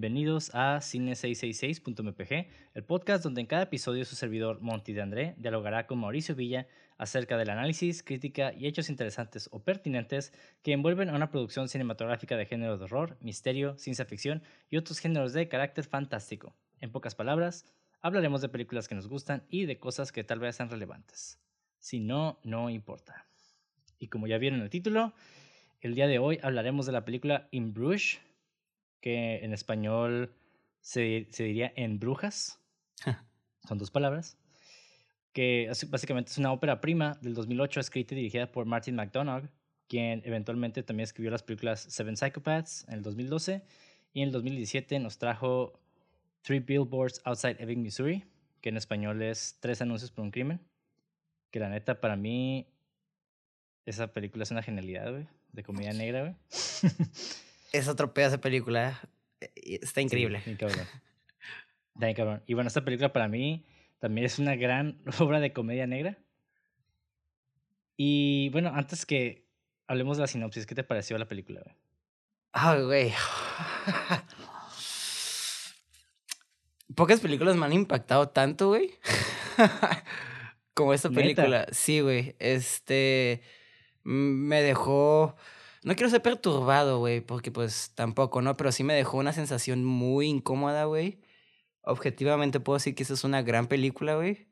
Bienvenidos a Cine666.mpg, el podcast donde en cada episodio su servidor Monty de André dialogará con Mauricio Villa acerca del análisis, crítica y hechos interesantes o pertinentes que envuelven a una producción cinematográfica de género de horror, misterio, ciencia ficción y otros géneros de carácter fantástico. En pocas palabras, hablaremos de películas que nos gustan y de cosas que tal vez sean relevantes. Si no, no importa. Y como ya vieron el título, el día de hoy hablaremos de la película In Bruges, que en español se, se diría En Brujas. Son dos palabras. Que básicamente es una ópera prima del 2008 escrita y dirigida por Martin McDonagh, quien eventualmente también escribió las películas Seven Psychopaths en el 2012 y en el 2017 nos trajo Three Billboards Outside Ebbing, Missouri, que en español es Tres anuncios por un crimen. Que la neta, para mí, esa película es una genialidad, güey, de comedia negra, güey. es otro pedazo de película. eh, Está increíble. Sí, cabrón. Está cabrón. Y bueno, esta película para mí también es una gran obra de comedia negra. Y bueno, antes que hablemos de la sinopsis, ¿qué te pareció la película? Güey? Ay, güey. Pocas películas me han impactado tanto, güey. Como esta película. ¿Neta? Sí, güey. Este. Me dejó. No quiero ser perturbado, güey, porque pues tampoco, ¿no? Pero sí me dejó una sensación muy incómoda, güey. Objetivamente puedo decir que esa es una gran película, güey.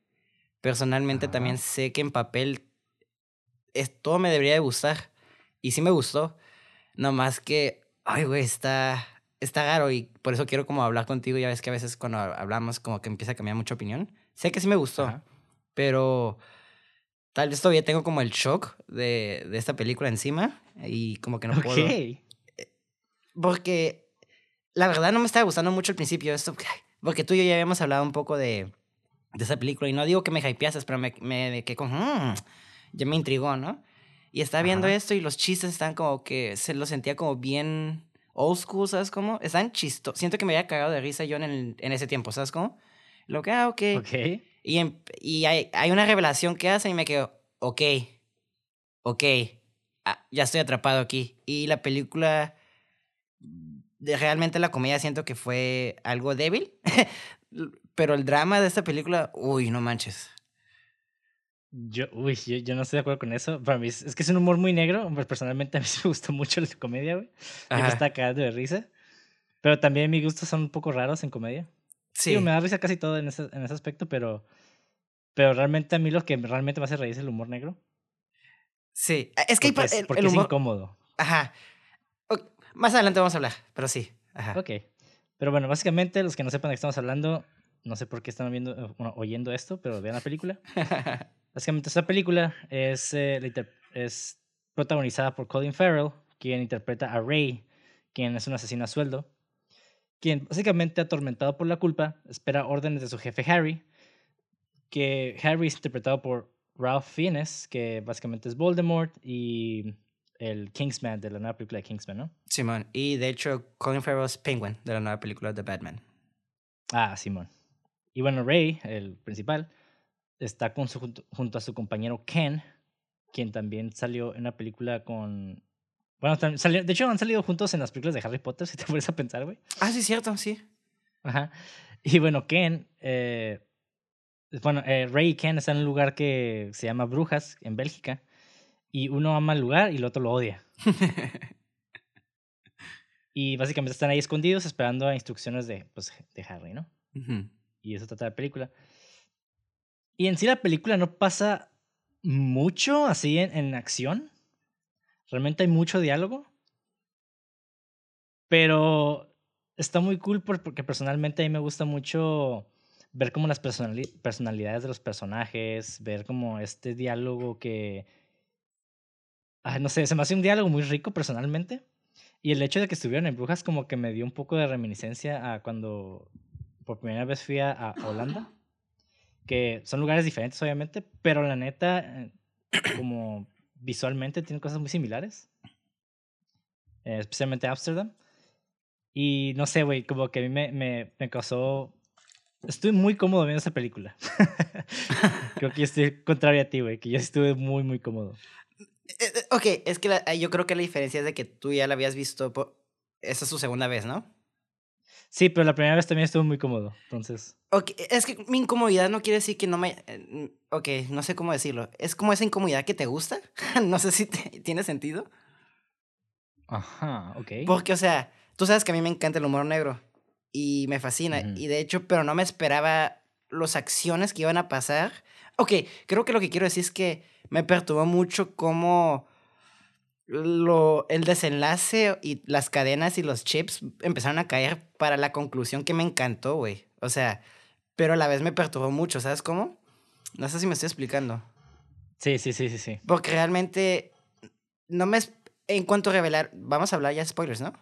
Personalmente Ajá. también sé que en papel es, todo me debería de gustar. Y sí me gustó. No más que, ay, güey, está, está raro y por eso quiero como hablar contigo. Ya ves que a veces cuando hablamos como que empieza a cambiar mucha opinión. Sé que sí me gustó, Ajá. pero tal vez todavía tengo como el shock de, de esta película encima y como que no puedo. Ok. Porque la verdad no me estaba gustando mucho al principio esto. Porque tú y yo ya habíamos hablado un poco de, de esa película. Y no digo que me hypeases, pero me, me, quedé con... "Mm", ya me intrigó, ¿no? Y estaba viendo Ajá. esto y los chistes están como que... Se lo sentía como bien old school, ¿sabes cómo? Están chistos. Siento que me había cagado de risa yo en, el- en ese tiempo, ¿sabes cómo? Lo que, ah, ok. Y, em- y hay, hay una revelación que hace y me quedo, ok, ok, ah, ya estoy atrapado aquí. Y la película, realmente la comedia siento que fue algo débil, pero el drama de esta película, uy, no manches. Yo, uy, yo, yo no estoy de acuerdo con eso. Para mí es, es que es un humor muy negro. Pues personalmente a mí me gustó mucho la comedia, güey. Me estaba cagando de risa. Pero también mis gustos son un poco raros en comedia. Sí, Digo, me da risa casi todo en ese, en ese aspecto, pero, pero realmente a mí lo que realmente me hace reír es el humor negro. Sí. Ah, Es que Porque, es, el, porque el es incómodo. Ajá. Más adelante vamos a hablar, pero sí. Ajá. Ok. Pero bueno, básicamente, los que no sepan de qué estamos hablando, no sé por qué están viendo, eh, bueno, oyendo esto, pero vean la película. Básicamente, esta película es, eh, es protagonizada por Colin Farrell, quien interpreta a Ray, quien es un asesino a sueldo, quien básicamente atormentado por la culpa espera órdenes de su jefe Harry, que Harry es interpretado por Ralph Fiennes, que básicamente es Voldemort y el Kingsman de la nueva película de Kingsman, ¿no? Simón. Y de hecho, Colin Farrell es Penguin de la nueva película de Batman. Ah, Simón. Y bueno, Ray, el principal, está con su, junto, junto a su compañero Ken, quien también salió en una película con... Bueno, tam- salió- de hecho han salido juntos en las películas de Harry Potter, si te pones a pensar, güey. Ah, sí, cierto, sí. Ajá. Y bueno, Ken, eh, bueno, eh, Ray y Ken están en un lugar que se llama Brujas, en Bélgica, y uno ama el lugar y el otro lo odia. Y básicamente están ahí escondidos esperando a instrucciones de, pues, de Harry, ¿no? Y eso trata la película. Y en sí la película no pasa mucho así en, en acción. Realmente hay mucho diálogo. Pero está muy cool por- porque personalmente a mí me gusta mucho ver como las personali- personalidades de los personajes, ver como este diálogo que... Ay, no sé, se me hace un diálogo muy rico personalmente. Y el hecho de que estuvieron en Brujas como que me dio un poco de reminiscencia a cuando por primera vez fui a, a Holanda. Que son lugares diferentes, obviamente, pero la neta, eh, como visualmente tienen cosas muy similares. Eh, especialmente Ámsterdam. Y no sé, güey, como que a mí me, me, me causó... Estuve muy cómodo viendo esa película. creo que yo estoy contrario a ti, güey, que yo estuve muy, muy cómodo. Eh, eh, Ok, es que la- yo creo que la diferencia es de que tú ya la habías visto. Por... Esa es su segunda vez, ¿no? Sí, pero la primera vez también estuvo muy cómodo, entonces... Ok, es que mi incomodidad no quiere decir que no me... eh, Ok, no sé cómo decirlo. Es como esa incomodidad que te gusta. no sé si te- tiene sentido. Ajá, ok. Porque, o sea, tú sabes que a mí me encanta el humor negro. Y me fascina. Y de hecho, pero no me esperaba las acciones que iban a pasar. Ok, creo que lo que quiero decir es que me perturbó mucho cómo lo, el desenlace y las cadenas y los chips empezaron a caer para la conclusión que me encantó, güey. O sea, pero a la vez me perturbó mucho, ¿sabes cómo? No sé si me estoy explicando. Sí, sí, sí, sí, sí. Porque realmente no me... En cuanto a revelar, vamos a hablar ya de spoilers, ¿no?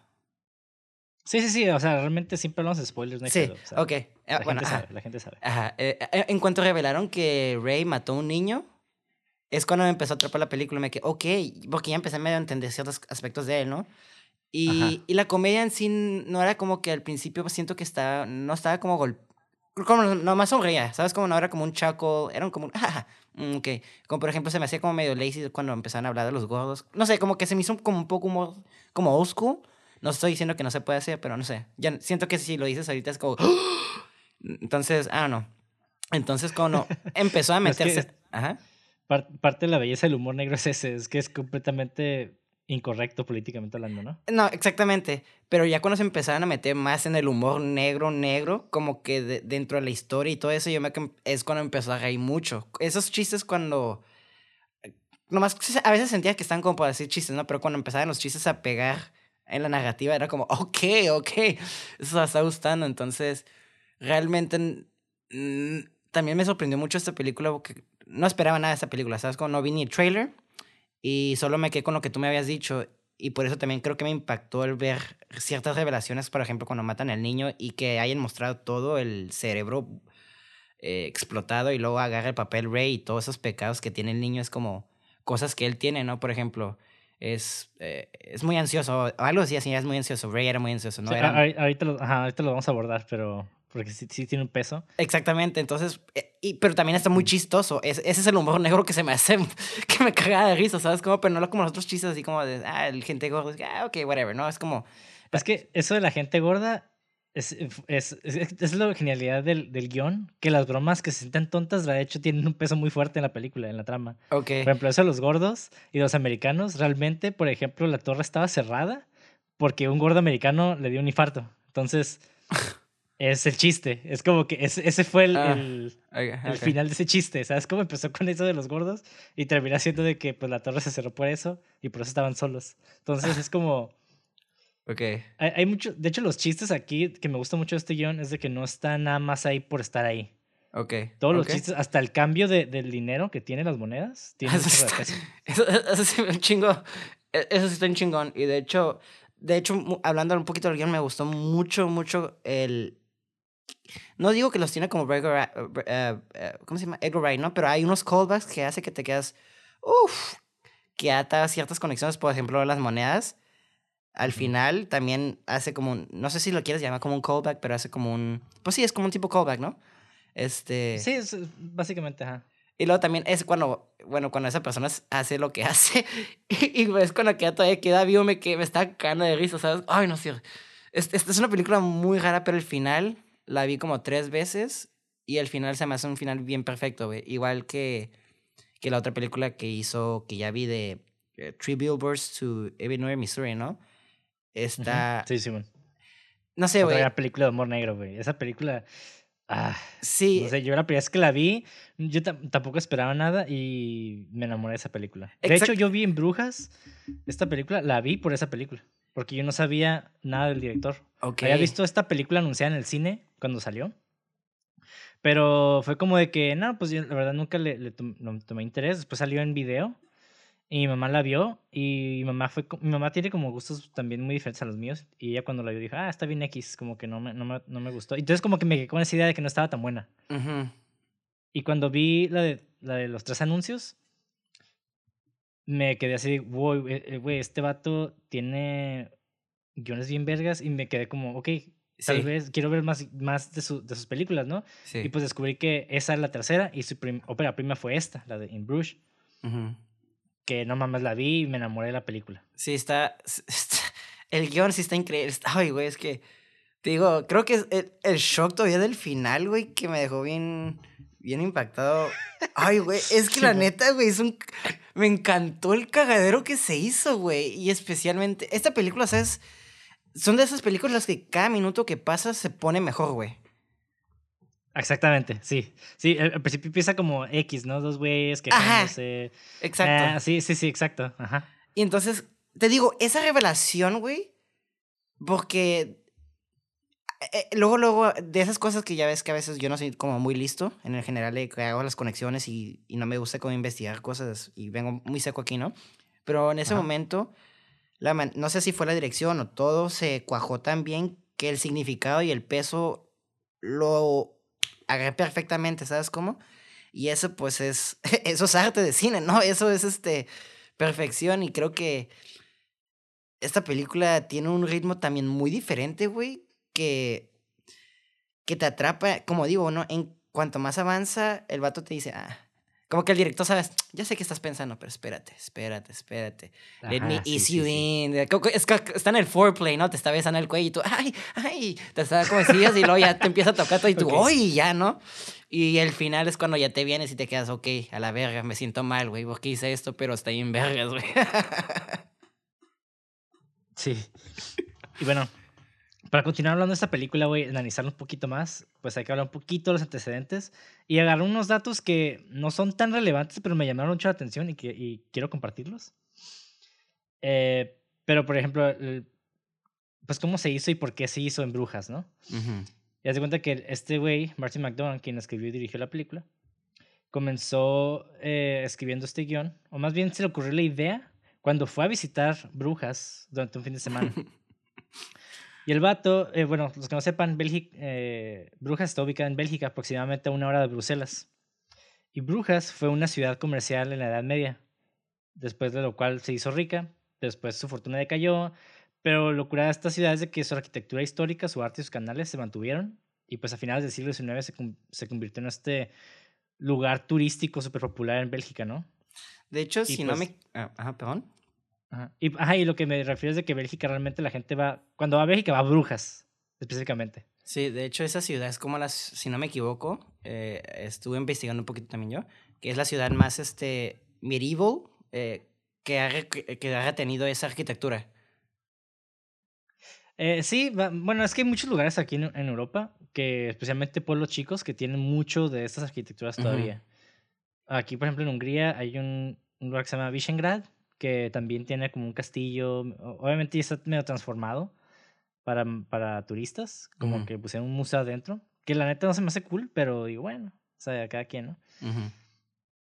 Sí, sí, sí, o sea, realmente siempre hablamos de spoilers, no hay Sí, pedo, o sea, ok. Ah, La bueno, gente ajá. sabe, la gente sabe. Ajá. eh, eh, en cuanto revelaron que Rey mató a un niño, es cuando me empezó a atrapar la película. Me quedé, ok, porque ya empecé medio a entender ciertos aspectos de él, ¿no? Y, y la comedia en sí no era como que al principio siento que estaba, no estaba como gol... Como nomás sonreía, ¿sabes? Como no era como un chuckle, era como un... "Jaja, mm, ok. Como por ejemplo se me hacía como medio lazy cuando empezaron a hablar de los gordos. No sé, como que se me hizo como un poco humor, como old school. No estoy diciendo que no se puede hacer, pero no sé. Ya siento que si lo dices ahorita es como... Entonces, ah, no. Entonces cuando empezó a Es que meterse... Ajá. Par- parte de la belleza del humor negro es ese, es que es completamente incorrecto políticamente hablando, ¿no? No, exactamente. Pero ya cuando se empezaron a meter más en el humor negro, negro, como que de- dentro de la historia y todo eso, yo me que- es cuando empezó a reír mucho. Esos chistes cuando... Nomás se- a veces sentía que estaban como para decir chistes, ¿no? Pero cuando empezaban los chistes a pegar en la narrativa era como, ok, ok, eso está gustando. Entonces, realmente también me sorprendió mucho esta película porque no esperaba nada de esta película, ¿sabes? Como no vi ni el trailer y solo me quedé con lo que tú me habías dicho y por eso también creo que me impactó el ver ciertas revelaciones, por ejemplo, cuando matan al niño y que hayan mostrado todo el cerebro eh, explotado y luego agarra el papel Rey y todos esos pecados que tiene el niño es como cosas que él tiene, ¿no? Por ejemplo, es, eh, es muy ansioso, algo así, así, es muy ansioso, Rey era muy ansioso, ¿no? Sí, Era- ahorita, lo, ajá, ahorita lo vamos a abordar, pero porque sí, sí tiene un peso. Exactamente, entonces, eh, y, pero también está muy chistoso. Es- ese es el humor negro que se me hace, que me caga de risa, ¿sabes? Como, pero no como los otros chistes así como de, ah, el gente que, ah, ok, whatever, ¿no? Es como, Es que eso de la gente gorda es, es, es, es la genialidad del, del guion, que las bromas que se sienten tontas, de hecho, tienen un peso muy fuerte en la película, en la trama. ok, Por ejemplo, eso de los gordos y los americanos, realmente, por ejemplo, la torre estaba cerrada porque un gordo americano le dio un infarto. Entonces, es el chiste. Es como que ese, ese fue el, Ah, el- ok, el ok. final de ese chiste. ¿Sabes cómo empezó con eso de los gordos? Y terminó siendo de que pues, la torre se cerró por eso y por eso estaban solos. Entonces, es como... Ok, Hay, hay mucho... De hecho, los chistes aquí que me gusta mucho de este guion es de que no está nada más ahí por estar ahí. ok. Todos los chistes, hasta el cambio de, del dinero que tienen las monedas, tiene un Eso está-. Eso, eso sí, un chingo. e- Eso sí está un chingón. Y de hecho, de hecho, hablando un poquito del guion, me gustó mucho, mucho el. No digo que los tiene como Edgar, Wright- eh, eh, ¿cómo se llama? Edgar Wright, ¿no? Pero hay unos callbacks que hace que te quedas. Uff. Que ata ciertas conexiones, por ejemplo, las monedas. Al final también hace como un. No sé si lo quieres llamar como un callback, pero hace como un. Pues sí, es como un tipo callback, ¿no? Este. Sí, es, es básicamente, ajá. Y luego también es cuando, bueno, cuando esa persona hace lo que hace y, y ves cuando queda todavía queda vivo, me, que me está cagando de risa, ¿sabes? Ay, no sé. Es- Esta es una película muy rara, pero el final la vi como tres veces y el final se me hace un final bien perfecto, güey. Igual que, que la otra película que hizo, que ya vi de eh, Three Billboards to Ebbing, Missouri, ¿no? Está, Sí, Simón. no sé, Otra güey. gran película de humor negro, güey. Esa película. Ah, Sí, no sé, yo la primera vez que la vi, yo tam- tampoco esperaba nada y me enamoré de esa película. De hecho, yo vi en Brujas esta película, la vi por esa película. Porque yo no sabía nada del director. ok. Había visto esta película anunciada en el cine cuando salió. Pero fue como de que, no, pues yo la verdad nunca le, le tomé interés. Después salió en video y mi mamá la vio y mi mamá, fue, mi mamá tiene como gustos también muy diferentes a los míos. Y ella cuando la vio dijo, ah, está bien X, como que no me, no me, no me gustó. Entonces como que me quedé con esa idea de que no estaba tan buena. Ujú. Y cuando vi la de, la de los tres anuncios, me quedé así, wow, güey, este vato tiene guiones bien vergas y me quedé como, ok, tal Sí, vez quiero ver más, más de, su- de sus películas, ¿no? sí. Y pues descubrí que esa es la tercera y su prim- ópera prima fue esta, la de In Bruges, Ujú. Que no mames la vi y me enamoré de la película. Sí, está, El guion sí está increíble. está- Ay, güey, es que. Te digo, creo que es el, el shock todavía del final, güey, que me dejó bien, bien impactado. Ay, güey, es que la neta, güey, es un... Me encantó el cagadero que se hizo, güey. Y especialmente, esta película, ¿sabes? Son de esas películas las que cada minuto que pasa se pone mejor, güey. Exactamente, sí. Sí, al principio empieza como X, ¿no? Dos güeyes quejándose. Exacto. Ah, sí, sí, sí, exacto. Ajá. Y entonces, te digo, esa revelación, güey, porque eh, eh, luego, luego, de esas cosas que ya ves que a veces yo no soy como muy listo en el general de que hago las conexiones y, y no me gusta como investigar cosas y vengo muy seco aquí, ¿no? Pero en ese momento, la no sé si fue la dirección o todo se cuajó tan bien que el significado y el peso lo agarré perfectamente, ¿sabes cómo? Y eso pues es, eso es arte de cine, ¿no? Eso es este, perfección y creo que esta película tiene un ritmo también muy diferente, güey, que, que te atrapa, como digo, ¿no? En cuanto más avanza, el vato te dice, ah, como que el director sabes, ya sé qué estás pensando, pero espérate, espérate, espérate. Let me ease you in. Es que está en el foreplay, ¿no? Te está besando el cuello y tú, ay, ay, te está como decías y luego ya te empieza a tocar todo y tú, okay. ya, ¿no? Y el final es cuando ya te vienes y te quedas, ok, a la verga, me siento mal, güey, porque hice esto, pero está en vergas, güey. sí. Y bueno, para continuar hablando de esta película, a analizarla un poquito más, pues hay que hablar un poquito de los antecedentes y agarrar unos datos que no son tan relevantes, pero me llamaron mucho la atención y, que, y quiero compartirlos. Eh, pero, por ejemplo, pues cómo se hizo y por qué se hizo en Brujas, ¿no? Y haz de cuenta que este güey, Martin McDonald, quien escribió y dirigió la película, comenzó eh, escribiendo este guion, o más bien se le ocurrió la idea cuando fue a visitar Brujas durante un fin de semana. Y el vato, eh, bueno, los que no sepan, Bélgica, eh, Brujas está ubicada en Bélgica, aproximadamente a una hora de Bruselas. Y Brujas fue una ciudad comercial en la Edad Media, después de lo cual se hizo rica, después su fortuna decayó, pero lo curada de esta ciudad es de que su arquitectura histórica, su arte y sus canales se mantuvieron, y pues a finales del siglo XIX se, se convirtió en este lugar turístico súper popular en Bélgica, ¿no? De hecho, si no pues me... Ah, ajá. Y, ajá, y lo que me refiero es de que Bélgica realmente la gente va, cuando va a Bélgica va a Brujas, específicamente. Sí, de hecho esa ciudad es como las, si no me equivoco, eh, estuve investigando un poquito también yo, que es la ciudad más este, medieval eh, que, ha, que ha tenido esa arquitectura. Eh, sí, bueno, es que hay muchos lugares aquí en, Europa, que especialmente pueblos chicos, que tienen mucho de estas arquitecturas todavía. Aquí, por ejemplo, en Hungría hay un, un lugar que se llama Visegrad, que también tiene como un castillo, obviamente está medio transformado para, para turistas, como que pusieron un museo adentro, que la neta no se me hace cool, pero digo, bueno, o sea, cada quien, ¿no?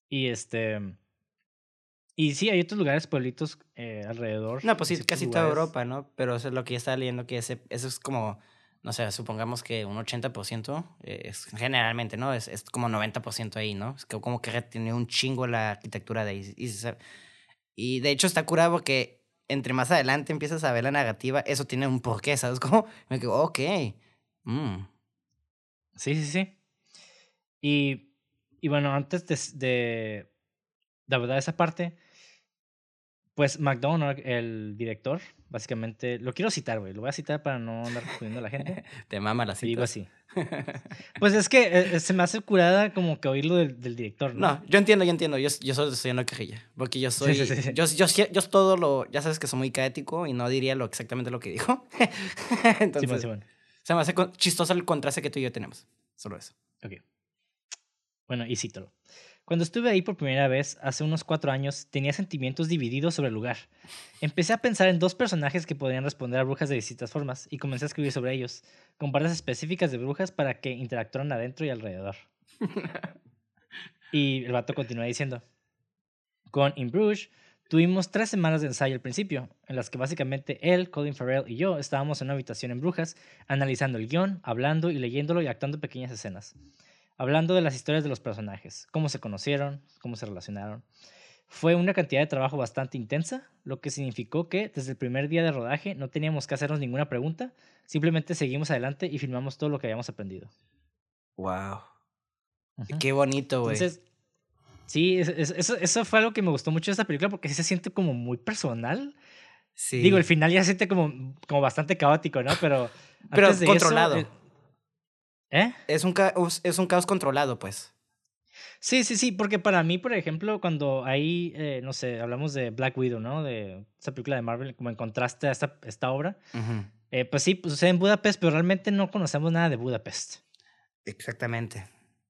Y este... Y sí, hay otros lugares, pueblitos eh, alrededor. No, pues sí, casi toda Europa, ¿no? Pero eso es lo que ya estaba leyendo, que ese, eso es como, no sé, supongamos que un 80% es generalmente, ¿no? Es, es como 90% ahí, ¿no? Es que como que tiene un chingo la arquitectura de ahí. Y se, y de hecho está curado porque entre más adelante empiezas a ver la narrativa, eso tiene un porqué, ¿sabes cómo? Me quedo, ok. Mm. Sí, sí, sí. Y, y bueno, antes de, de, de verdad esa parte, pues McDonald, el director, básicamente, lo quiero citar, güey, lo voy a citar para no andar confundiendo a la gente. Te mama la cita. Digo así. Pues es que eh, se me hace curada como que oírlo del, del director, ¿no? No, yo entiendo, yo entiendo. Yo, yo solo estoy en la quejilla. Porque yo soy. Sí, sí, sí. Yo, yo, yo, todo lo. Ya sabes que soy muy caético y no diría lo, exactamente lo que dijo. Entonces. Sí, se me hace chistoso el contraste que tú y yo tenemos. Solo eso. Ok. Bueno, y cítalo. Cuando estuve ahí por primera vez, hace unos cuatro años, tenía sentimientos divididos sobre el lugar. Empecé a pensar en dos personajes que podrían responder a brujas de distintas formas y comencé a escribir sobre ellos, con partes específicas de brujas para que interactuaran adentro y alrededor. y el vato continúa diciendo, con In Bruges tuvimos tres semanas de ensayo al principio, en las que básicamente él, Colin Farrell y yo estábamos en una habitación en brujas, analizando el guion, hablando y leyéndolo y actuando pequeñas escenas hablando de las historias de los personajes, cómo se conocieron, cómo se relacionaron. Fue una cantidad de trabajo bastante intensa, lo que significó que desde el primer día de rodaje no teníamos que hacernos ninguna pregunta, simplemente seguimos adelante y filmamos todo lo que habíamos aprendido. Wow. Qué bonito, güey. Entonces, sí, eso, eso, fue algo que me gustó mucho de esta película porque sí se siente como muy personal Sí. Digo, el final ya se siente como, como bastante caótico, ¿no? Pero. Pero antes de eso, controlado. eh, ¿Eh? Es un, caos, es un caos controlado, pues. Sí, sí, sí, porque para mí, por ejemplo, cuando ahí, eh, no sé, hablamos de Black Widow, ¿no? De esa película de Marvel, como en contraste a esta, esta obra, eh, pues sí, pues, sucede en Budapest, pero realmente no conocemos nada de Budapest. Exactamente.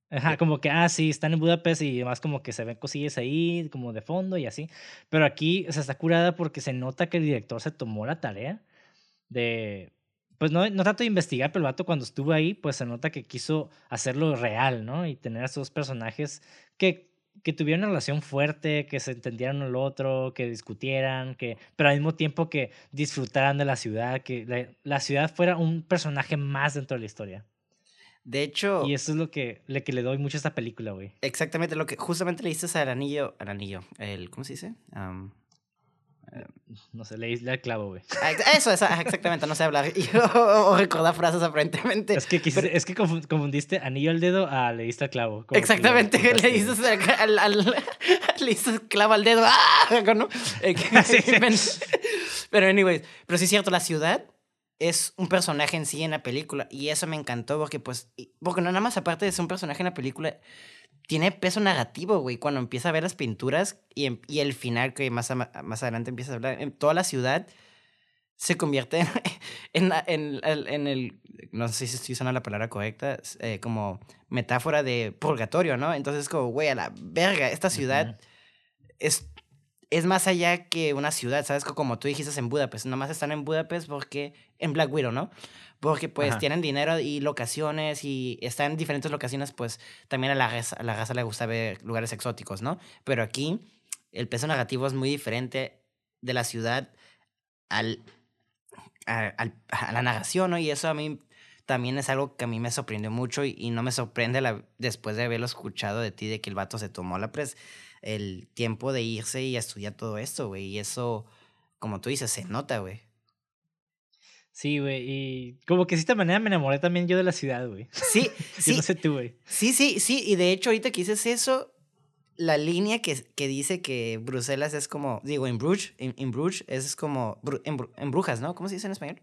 Ajá, Eh. como que, ah, sí, están en Budapest y además como que se ven cosillas ahí, como de fondo y así. Pero aquí se está curada porque se nota que el director se tomó la tarea de, pues no, no tanto de investigar, pero el vato cuando estuvo ahí, pues se nota que quiso hacerlo real, ¿no? Y tener a esos personajes que, que tuvieran una relación fuerte, que se entendieran al otro, que discutieran, que, pero al mismo tiempo que disfrutaran de la ciudad, que la, la ciudad fuera un personaje más dentro de la historia. De hecho, Y eso es lo que le, que le doy mucho a esta película, güey. exactamente lo que justamente le dices al anillo. Al anillo. El, ¿Cómo se dice? Am, No sé, le al clavo, güey. ah, eso, eso, exactamente, no sé hablar o, o recordar frases aparentemente. Es que, quisiste- es que confu- confundiste anillo al dedo a le diste al clavo. como que Exactamente, le dices al, le dices clava al dedo. ¡Ah! ¿no? Eh, Sí, sí. Pero anyways, pero sí es cierto, la ciudad es un personaje en sí en la película y eso me encantó porque pues porque no nada más aparte de ser un personaje en la película tiene peso narrativo, güey, cuando empieza a ver las pinturas y, em- y el final que más, más adelante empieza a hablar, en toda la ciudad se convierte en, en, la- en, el- en el, no sé si estoy usando la palabra correcta, eh, como metáfora de purgatorio, ¿no? Entonces como, güey, a la verga, esta ciudad es, es más allá que una ciudad, ¿sabes? Co- Como tú dijiste en Budapest, nomás están en Budapest porque, en Black Widow, ¿no? Porque pues Ajá. tienen dinero y locaciones y están en diferentes locaciones, pues también a la, raza, a la raza le gusta ver lugares exóticos, ¿no? Pero aquí el peso narrativo es muy diferente de la ciudad al, a, a la narración, ¿no? Y eso a mí también es algo que a mí me sorprendió mucho y, y no me sorprende la, después de haberlo escuchado de ti, de que el vato se tomó la pres, el tiempo de irse y estudiar todo esto, güey. Y eso, como tú dices, se nota, güey. Sí, güey. Y como que de esta manera me enamoré también yo de la ciudad, güey. Sí, sí, no sé tú, güey. sí, sí, sí. Y de hecho, ahorita que dices eso, la línea que, que dice que Bruselas es como, digo, en Bruges, en, Bruges es como, en, en brujas, ¿no? ¿Cómo se dice en español?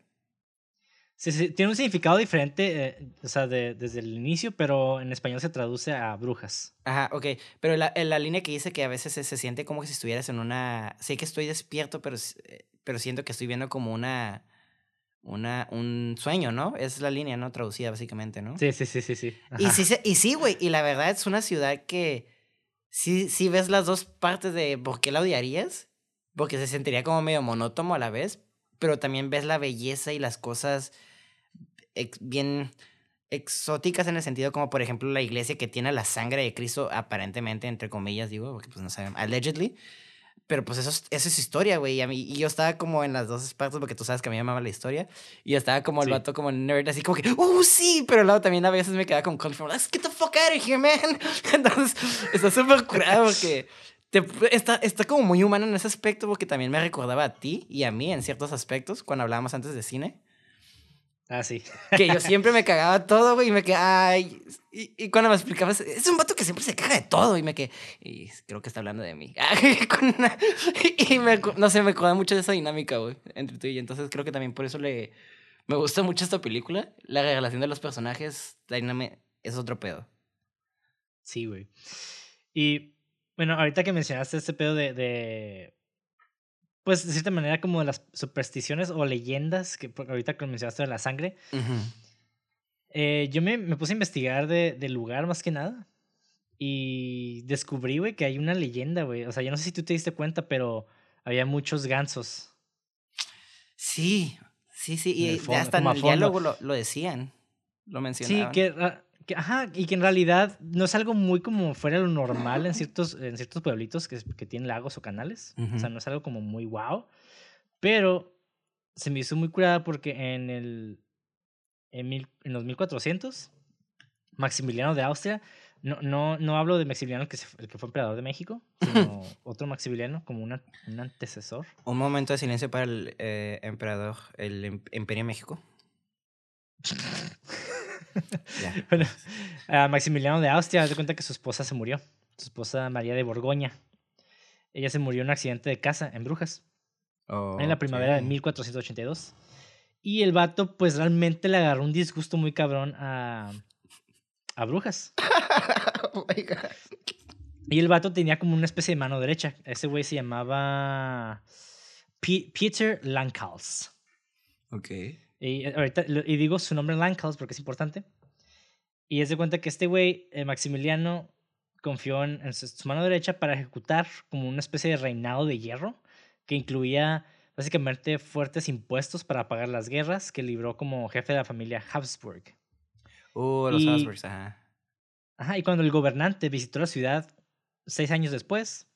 Sí, sí, tiene un significado diferente, eh, o sea, de- desde el inicio, pero en español se traduce a brujas. Ajá, ok. Pero la, la línea que dice que a veces se, se siente como que si estuvieras en una... Sé que estoy despierto, pero, eh, pero siento que estoy viendo como una... Una, un sueño, ¿no? Es la línea, ¿no? Traducida básicamente, ¿no? Sí, sí, sí, sí, sí. Y sí, y sí, güey. Y la verdad es una ciudad que sí, sí ves las dos partes de por qué la odiarías. Porque se sentiría como medio monótono a la vez. Pero también ves la belleza y las cosas ex- bien exóticas en el sentido como por ejemplo la iglesia que tiene la sangre de Cristo aparentemente entre comillas digo porque pues no saben allegedly. Pero pues eso es, eso es historia güey y a mí y yo estaba como en las dos partes porque tú sabes que a mí me amaba la historia y yo estaba como el Sí. vato como nerd así como que uh sí pero luego también a veces me quedaba como confirmado let's get the fuck out of here man entonces está súper curado porque te- está, está como muy humano en ese aspecto porque también me recordaba a ti y a mí en ciertos aspectos cuando hablábamos antes de cine Ah, sí. que yo siempre me cagaba todo, güey, y me quedaba, ay, y, y cuando me explicabas, es un vato que siempre se caga de todo, y me quedé, y creo que está hablando de mí. Una- y me, no sé, me acuerda mucho de esa dinámica, güey, entre tú y yo. Entonces creo que también por eso le, me gusta mucho esta película. La relación de los personajes, la dinámica, es otro pedo. Sí, güey. Y bueno, ahorita que mencionaste este pedo de, de, pues de cierta manera como las supersticiones o leyendas, que ahorita que mencionaste de la sangre, eh, yo me, me puse a investigar de, del lugar más que nada y descubrí, güey, que hay una leyenda, güey. O sea, yo no sé si tú te diste cuenta, pero había muchos gansos. Sí, sí, sí, y fondo, hasta en el diálogo lo, lo decían, lo Sí, mencionaban. que, ra- que- ajá, y que en realidad no es algo muy como fuera de lo normal en ciertos, en ciertos pueblitos que, que tienen lagos o canales. O sea, no es algo como muy wow. Pero se me hizo muy curada porque en el en, mil, en los 1400 Maximiliano de Austria no, no, no hablo de Maximiliano que se fu- el que fue emperador de México, sino otro Maximiliano como una, un antecesor. Un momento de silencio para el eh, emperador, el em- Imperio México. Ya. Bueno, a Maximiliano de Austria, de cuenta que su esposa se murió. Su esposa María de Borgoña. Ella se murió en un accidente de casa en Brujas. en la primavera de 1482. Y el vato, pues realmente le agarró un disgusto muy cabrón a, a brujas. oh my God. Y el vato tenía como una especie de mano derecha. Ese güey se llamaba Peter Lankals. Ok. Y, ahorita, y digo su nombre Lankals porque es importante. Y es de cuenta que este güey, eh, Maximiliano, confió en, su, mano derecha para ejecutar como una especie de reinado de hierro que incluía básicamente fuertes impuestos para pagar las guerras que libró como jefe de la familia Habsburg. Uh, los Habsburgs, ajá. Ajá, y cuando el gobernante visitó la ciudad seis años después,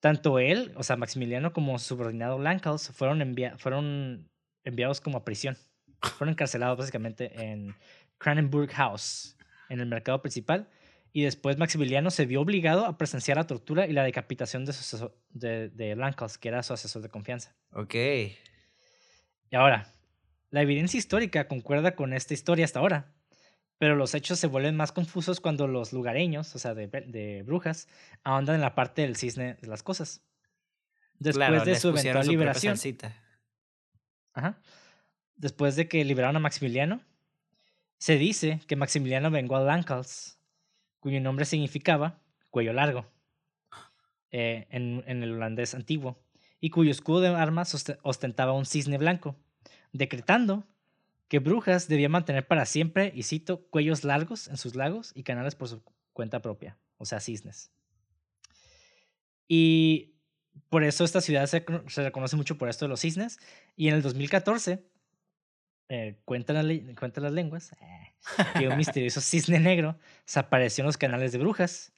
tanto él, o sea, Maximiliano, como su subordinado Lankals fueron, fueron enviados como a prisión. Fueron encarcelados básicamente en Cranenburg House, en el mercado principal, y después Maximiliano se vio obligado a presenciar la tortura y la decapitación de, su de, de Lankals, que era su asesor de confianza. Ok. Y ahora, la evidencia histórica concuerda con esta historia hasta ahora, pero los hechos se vuelven más confusos cuando los lugareños, o sea, de, de brujas, ahondan en la parte del cisne de las cosas. Después de su eventual liberación. Ajá. Después de que liberaron a Maximiliano, se dice que Maximiliano vengó a Lankals cuyo nombre significaba cuello largo eh, en, en, el holandés antiguo, y cuyo escudo de armas ostentaba un cisne blanco, decretando que Brujas debía mantener para siempre, y cito, cuellos largos en sus lagos y canales por su cuenta propia, o sea, cisnes. Y por eso esta ciudad se, se reconoce mucho por esto de los cisnes, y en el 2014 eh, cuentan, las lenguas eh, que un misterioso cisne negro se apareció en los canales de brujas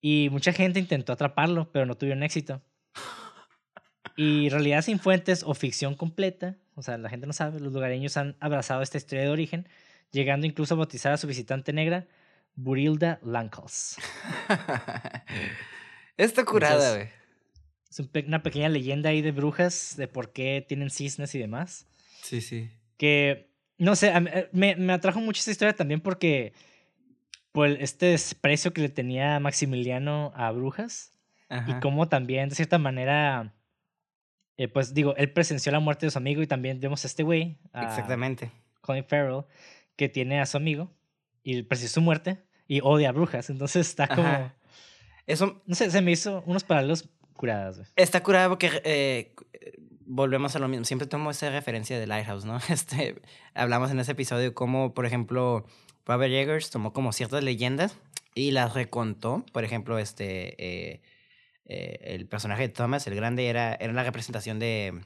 y mucha gente intentó atraparlo, pero no tuvieron éxito. Y realidad sin fuentes o ficción completa, o sea, la gente no sabe, los lugareños han abrazado esta historia de origen, llegando incluso a bautizar a su visitante negra, Burilda Lankals. Está curada, güey. Es una pequeña leyenda ahí de brujas, de por qué tienen cisnes y demás. Sí, sí que, no sé, eh, me, me atrajo mucho esta historia también porque por este desprecio que le tenía Maximiliano a Brujas y cómo también, de cierta manera, eh, pues digo, él presenció la muerte de su amigo y también vemos a este güey. Exactamente. Colin Farrell, que tiene a su amigo y presenció su muerte y odia a Brujas. Entonces está como... Eso... No sé, se me hizo unos paralelos curados. Está curado porque eh, volvemos a lo mismo. Siempre tomo esa referencia de Lighthouse, ¿no? Este, hablamos en ese episodio cómo, por ejemplo, Robert Eggers tomó como ciertas leyendas y las recontó. Por ejemplo, este, eh, eh, el personaje de Thomas, el grande, era, era la representación de,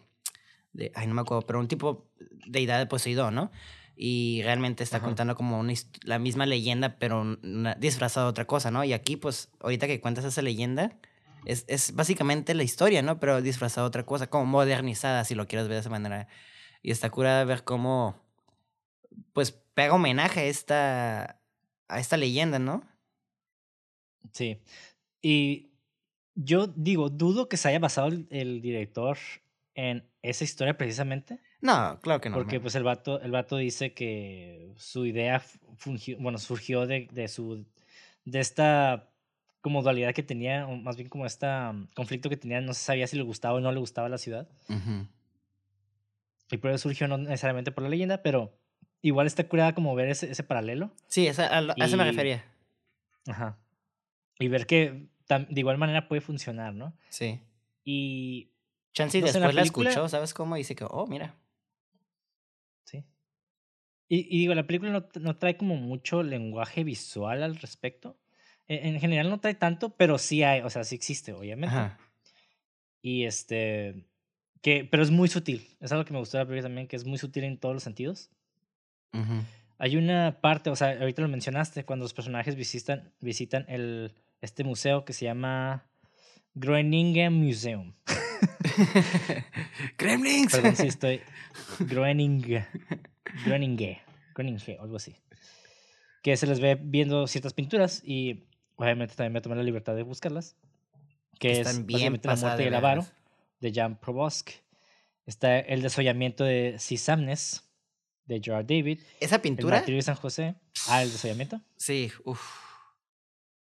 de, ay, no me acuerdo, pero un tipo de deidad de Poseidón, ¿no? Y realmente está contando como una, la misma leyenda, pero disfrazada de otra cosa, ¿no? Y aquí, pues, ahorita que cuentas esa leyenda, es, es básicamente la historia, ¿no? Pero disfrazada de otra cosa, como modernizada, si lo quieres ver de esa manera. Y está curada ver cómo, pues, pega homenaje a esta, a esta leyenda, ¿no? Sí. Y yo digo, dudo que se haya basado el, director en esa historia precisamente. No, claro que no. Porque pues el vato, el vato dice que su idea fungió, bueno, surgió de, de su de esta como dualidad que tenía, o más bien como este conflicto que tenía, no se sabía si le gustaba o no le gustaba la ciudad. Y por eso surgió no necesariamente por la leyenda, pero igual está curada como ver ese, ese paralelo. Sí, esa, a, eso me refería. Ajá. Y ver que de igual manera puede funcionar, ¿no? Sí. Y... Chansey después la, escuchó, ¿sabes cómo? Y dice que, oh, mira. Sí. Y, y digo, la película no, no trae como mucho lenguaje visual al respecto. E, en general no trae tanto, pero sí hay, o sea, sí existe, obviamente. Y este, que, pero es muy sutil. Es algo que me gustó de la película también, que es muy sutil en todos los sentidos. Hay una parte, o sea, ahorita lo mencionaste, cuando los personajes visitan, visitan el, este museo que se llama Groeningen Museum. Gremlins. Perdón si estoy. Groeningen. Groeningen. Groeningen, algo así. Que se les ve viendo ciertas pinturas y obviamente también me tomé la libertad de buscarlas, que es bien La muerte de el avaro, de Jan Provost. Está el desollamiento de Sisamnes, de Gerard David. ¿Esa pintura? El de San José. Ah, el desollamiento. Sí, uff.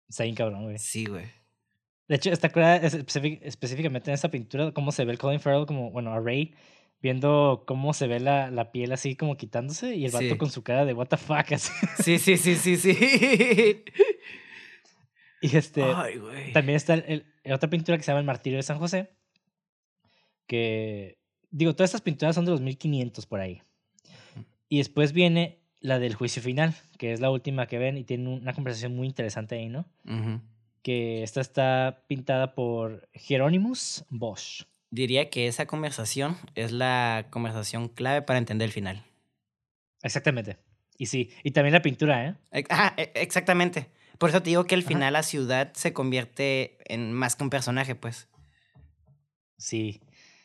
Está bien cabrón, güey. Sí, güey. De hecho, está curada es- específic- específicamente en esta pintura cómo se ve el Colin Farrell como, bueno, a Ray, viendo cómo se ve la, la piel así como quitándose y el vato Sí. con su cara de what the fuck así. Sí, sí, sí, sí, sí. Y este, Ay, güey. también está el, el- otra pintura que se llama El Martirio de San José, que, digo, todas estas pinturas son de los 1500 por ahí. Y después viene la del juicio final, que es la última que ven y tiene una conversación muy interesante ahí, ¿no? Que esta está pintada por Hieronymus Bosch. Diría que esa conversación es la conversación clave para entender el final. Exactamente. Y sí, y también la pintura, ¿eh? E- exactamente. Por eso te digo que al Ajá. final la ciudad se convierte en más que un personaje, pues. Sí,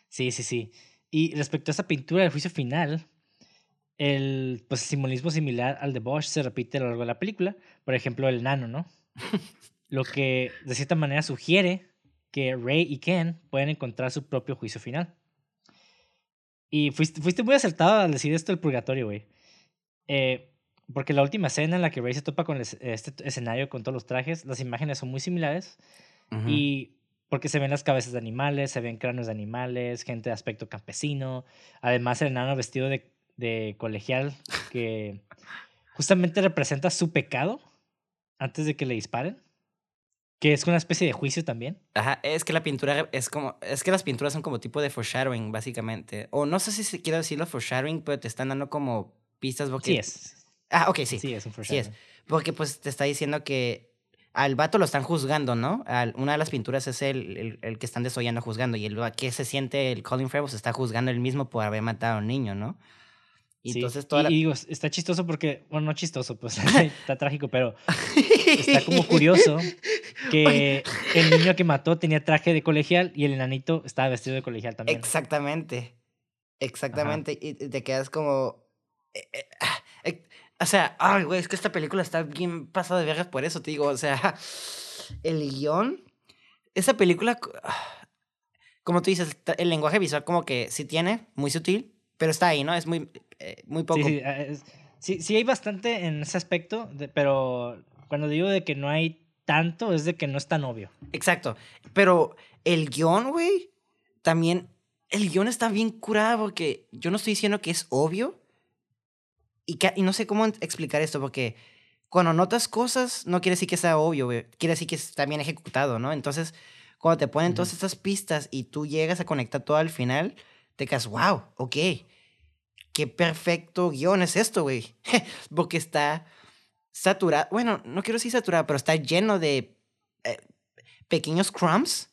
sí, sí, sí. Y respecto a esa pintura del juicio final, el pues, el simbolismo similar al de Bosch se repite a lo largo de la película. Por ejemplo, el nano, ¿no? Lo que de cierta manera sugiere que Ray y Ken pueden encontrar su propio juicio final. Y fuiste, fuiste muy acertado al decir esto del purgatorio, güey. Eh, porque la última escena en la que Ray se topa con este escenario con todos los trajes, las imágenes son muy similares. Ujú. Y porque se ven las cabezas de animales, se ven cráneos de animales, gente de aspecto campesino. Además, el enano vestido de, de colegial que justamente representa su pecado antes de que le disparen. Que es una especie de juicio también. Ajá, es que la pintura es como. Es que las pinturas son como tipo de foreshadowing, básicamente. O no sé si quiero decirlo foreshadowing, pero te están dando como pistas porque. Sí es. Ah, ok, sí. Sí, es un Sí es. foreshadowing. Porque pues te está diciendo que al vato lo están juzgando, ¿no? Al- una de las pinturas es el, el, el que están desollando juzgando. Y el que se siente el Colin Farrell se está juzgando él mismo por haber matado a un niño, ¿no? Y Sí, entonces toda y, la... y digo, está chistoso porque, bueno, no chistoso, pues está trágico, pero está como curioso que el niño que mató tenía traje de colegial y el enanito estaba vestido de colegial también. Exactamente. Exactamente. Y y te quedas como. O sea, ay, güey, es que esta película está bien pasada de vergas por eso, te digo. O sea, el guion. Esa película. co- Como tú dices, el lenguaje visual, como que sí tiene, muy sutil, pero está ahí, ¿no? Es muy, eh, muy poco. Sí, sí, ah, es- sí, sí hay bastante en ese aspecto, de- pero cuando digo de que no hay tanto es de que no es tan obvio. Exacto. Pero el guion, güey, también. El guion está bien curado porque yo no estoy diciendo que es obvio. Y, que- y no sé cómo explicar esto porque cuando notas cosas no quiere decir que sea obvio, güey. Quiere decir que está bien ejecutado, ¿no? Entonces, cuando te ponen todas Ujú. estas pistas y tú llegas a conectar todo al final, te quedas, wow, ok. Qué perfecto guion es esto, güey. porque está saturado. Bueno, no quiero decir saturado, pero está lleno de eh, pequeños crumbs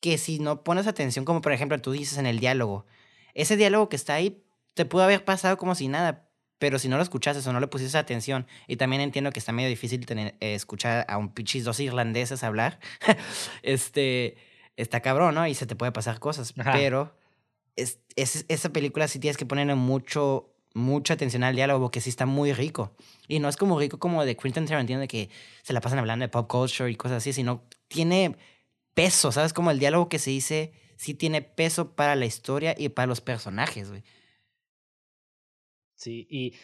que si no pones atención, como por ejemplo tú dices en el diálogo, ese diálogo que está ahí te pudo haber pasado como si nada, pero si no lo escuchaste o no le pusiste atención, y también entiendo que está medio difícil tener, eh, escuchar a un pichis dos irlandeses hablar, este, está cabrón, ¿no? Y se te puede pasar cosas, Ajá. pero es, es- esa película sí tienes que ponerle mucho, mucha atención al diálogo, porque sí está muy rico. Y no es como rico como de Quentin Tarantino, de que se la pasan hablando de pop culture y cosas así, sino tiene peso, ¿sabes? Como el diálogo que se dice sí tiene peso para la historia y para los personajes, güey. Sí, y,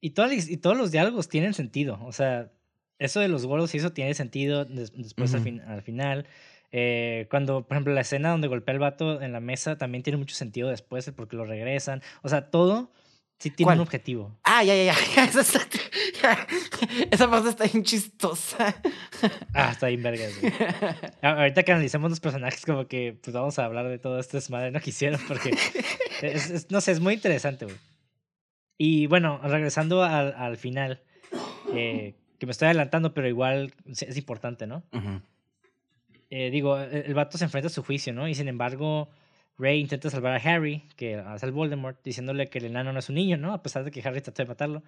y, todas y todos los diálogos tienen sentido. O sea, eso de los gordos y eso tiene sentido des- después al, Ujú. fin- al final. Eh, cuando, por ejemplo, la escena donde golpea el vato en la mesa también tiene mucho sentido después, el por qué lo regresan. O sea, todo sí tiene ¿Cuál? un objetivo. Ah, ya, ya, ya. Esa, ya. Esa parte está bien chistosa. Ah, está bien vergas, güey. Ahorita que analicemos los personajes, como que pues vamos a hablar de todo este desmadre no quisieron, porque es, es- no sé, es muy interesante, güey. Y bueno, regresando al, al final, eh, que me estoy adelantando, pero igual es importante, ¿no? Eh, digo, el, el vato se enfrenta a su juicio, ¿no? Y sin embargo, Ray intenta salvar a Harry, que hace el Voldemort, diciéndole que el enano no es un niño, ¿no? A pesar de que Harry trató de matarlo,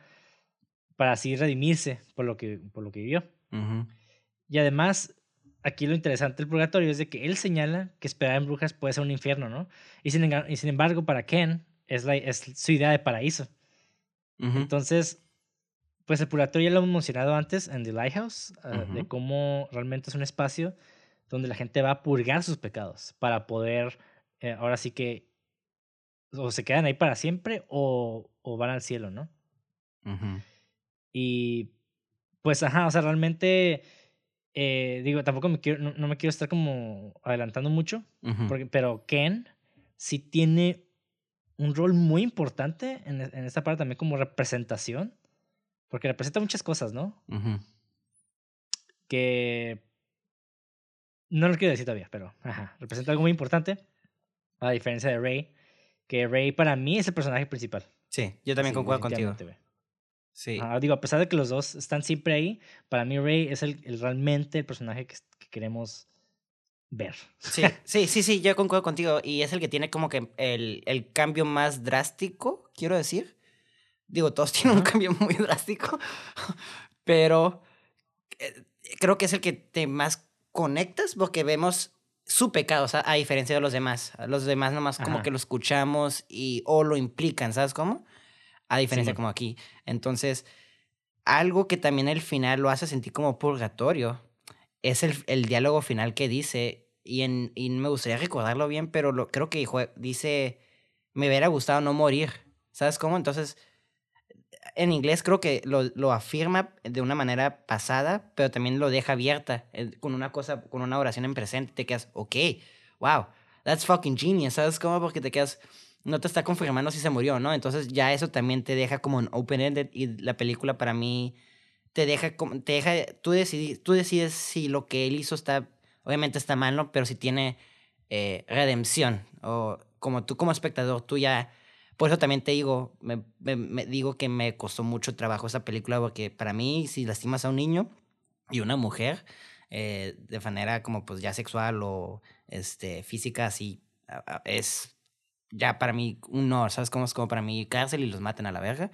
para así redimirse por lo que, por lo que vivió. Y además, aquí lo interesante del purgatorio es de que él señala que esperar en brujas puede ser un infierno, ¿no? Y sin, y sin embargo, para Ken, es, la, es su idea de paraíso. Entonces, pues el purgatorio ya lo hemos mencionado antes en The Lighthouse, ah, de cómo realmente es un espacio donde la gente va a purgar sus pecados para poder, eh, ahora sí que, o se quedan ahí para siempre o, o van al cielo, ¿no? Y pues, ajá, o sea, realmente eh, digo, tampoco me quiero, no, no me quiero estar como adelantando mucho, porque, pero Ken sí tiene un rol muy importante en, en esta parte también como representación, porque representa muchas cosas, ¿no? Que no lo quiero decir todavía, pero ajá, representa algo muy importante, a diferencia de Rey, que Rey para mí es el personaje principal. Sí, yo también Sí, concuerdo contigo. Sí. Ajá, digo, a pesar de que los dos están siempre ahí, para mí Rey es el, el realmente el personaje que, que queremos ver. Sí, sí, sí, sí, yo concuerdo contigo. Y es el que tiene como que el, el cambio más drástico, quiero decir. Digo, todos tienen un cambio muy drástico, pero eh, creo que es el que te más conectas porque vemos su pecado, o sea, a diferencia de los demás. Los demás nomás como Ajá. que lo escuchamos y o lo implican, ¿sabes cómo? A diferencia Simón. como aquí. Entonces, algo que también el final lo hace sentir como purgatorio es el, el diálogo final que dice, y, en, y me gustaría recordarlo bien, pero lo, creo que dice, me hubiera gustado no morir, ¿sabes cómo? Entonces, en inglés creo que lo, lo afirma de una manera pasada, pero también lo deja abierta, eh, con una cosa, con una oración en presente, te quedas, ok, wow, that's fucking genius, ¿sabes cómo? Porque te quedas, no te está confirmando si se murió, ¿no? Entonces ya eso también te deja como un open-ended y la película para mí te deja, te deja, tú, decidi- tú decides si lo que él hizo está, obviamente está mal, ¿no? Pero si tiene eh, redención, o como tú como espectador, tú ya, por eso también te digo, me, me- me digo que me costó mucho trabajo esa película, porque para mí, si lastimas a un niño y una mujer, eh, de manera como pues ya sexual o este, física, así, es ya para mí un no, ¿sabes? Como es como para mí cárcel y los maten a la verga.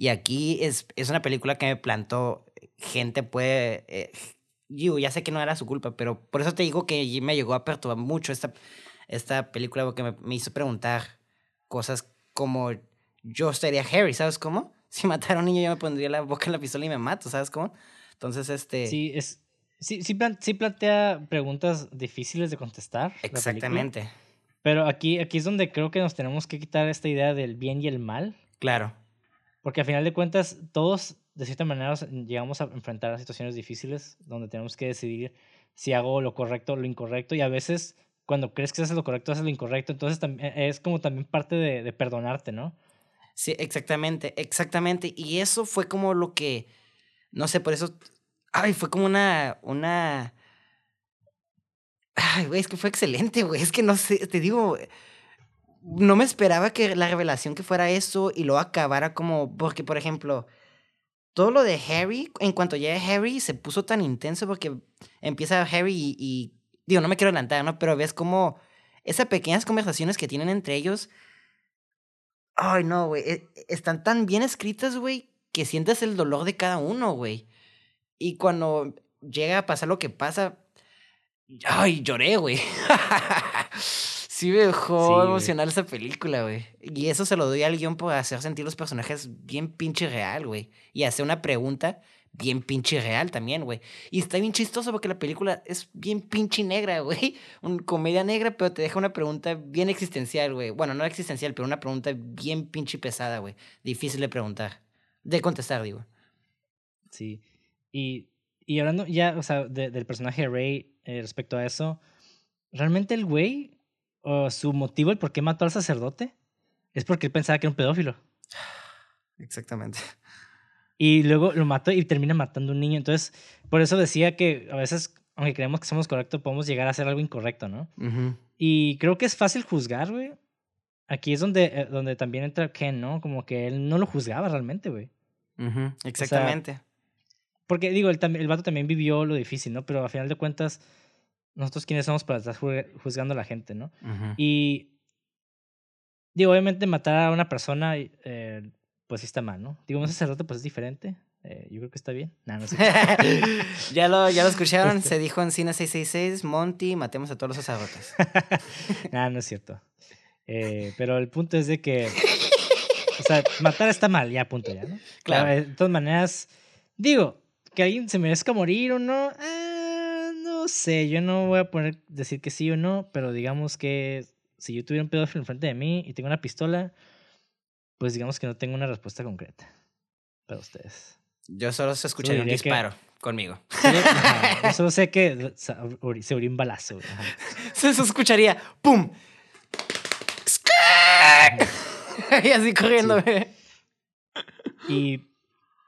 Y aquí es, es una película que me plantó, gente puede... eh, digo, ya sé que no era su culpa, pero por eso te digo que me llegó a perturbar mucho esta, esta película porque me, me hizo preguntar cosas como yo estaría Harry, ¿sabes cómo? Si matara a un niño yo me pondría la boca en la pistola y me mato, ¿sabes cómo? Entonces, este... Sí, es, sí, sí, sí plantea preguntas difíciles de contestar. exactamente, pero aquí, aquí es donde creo que nos tenemos que quitar esta idea del bien y el mal, claro. Porque a final de cuentas todos de cierta manera os- llegamos a enfrentar situaciones difíciles donde tenemos que decidir si hago lo correcto o lo incorrecto y a veces cuando crees que haces lo correcto haces lo incorrecto, entonces también es como también parte de, de perdonarte, ¿no? Sí, exactamente, exactamente. Y eso fue como lo que, no sé, por eso, ay, fue como una, una, ay, güey, es que fue excelente, güey, es que no sé, te digo, no me esperaba que la revelación que fuera eso y luego acabara como, porque, por ejemplo, todo lo de Harry, en cuanto llega Harry, se puso tan intenso porque empieza Harry y, digo, no me quiero adelantar, ¿no? Pero ves como esas pequeñas conversaciones que tienen entre ellos, Ay, no, güey. e- Están tan bien escritas, güey, que sientes el dolor de cada uno, güey. Y cuando llega a pasar lo que pasa. Ay, lloré, güey. sí me dejó Sí, emocionar esa película, güey. Y eso se lo doy al guion por hacer sentir los personajes bien pinche real, güey. Y hacer una pregunta bien pinche real también, güey. Y está bien chistoso porque la película es bien pinche negra, güey. Un comedia negra, pero te deja una pregunta bien existencial, güey. Bueno, no existencial, pero una pregunta bien pinche pesada, güey. Difícil de preguntar. De contestar, digo. Sí. Y, y hablando ya, o sea, de- del personaje de Rey eh, respecto a eso, realmente el güey, su motivo, el por qué mató al sacerdote, es porque él pensaba que era un pedófilo. Exactamente. Y luego lo mató y termina matando a un niño. Entonces, por eso decía que a veces, aunque creemos que somos correctos, podemos llegar a hacer algo incorrecto, ¿no? Y creo que es fácil juzgar, güey. Aquí es donde, eh, donde también entra Ken, ¿no? Como que él no lo juzgaba realmente, güey. Exactamente. Porque digo, el, el vato también vivió lo difícil, ¿no? Pero a final de cuentas, nosotros quiénes somos para estar ju- juzgando a la gente, ¿no? Ujú. Y digo, obviamente matar a una persona, eh, pues sí está mal, ¿no? Digo, un sacerdote pues es diferente. Eh, yo creo que está bien. Nah, no sé. ya, lo, ya lo escucharon, Este- se dijo en Cine 666, Monty, matemos a todos los sacerdotes. nah, no es cierto. Eh, pero el punto es de que, o sea, matar está mal, ya, punto, ya, ¿no? Claro. Eh, De todas maneras, digo, que alguien se merezca morir o no, eh, no sé, yo no voy a poner decir que sí o no, pero digamos que si yo tuviera un pedófilo enfrente de mí y tengo una pistola, pues digamos que no tengo una respuesta concreta para ustedes. Yo solo se escucharía un diría que- disparo, conmigo. Solo, yo solo sé que se abrió un balazo. ajá. Se, se escucharía, ¡pum! y así corriendo, güey. Y,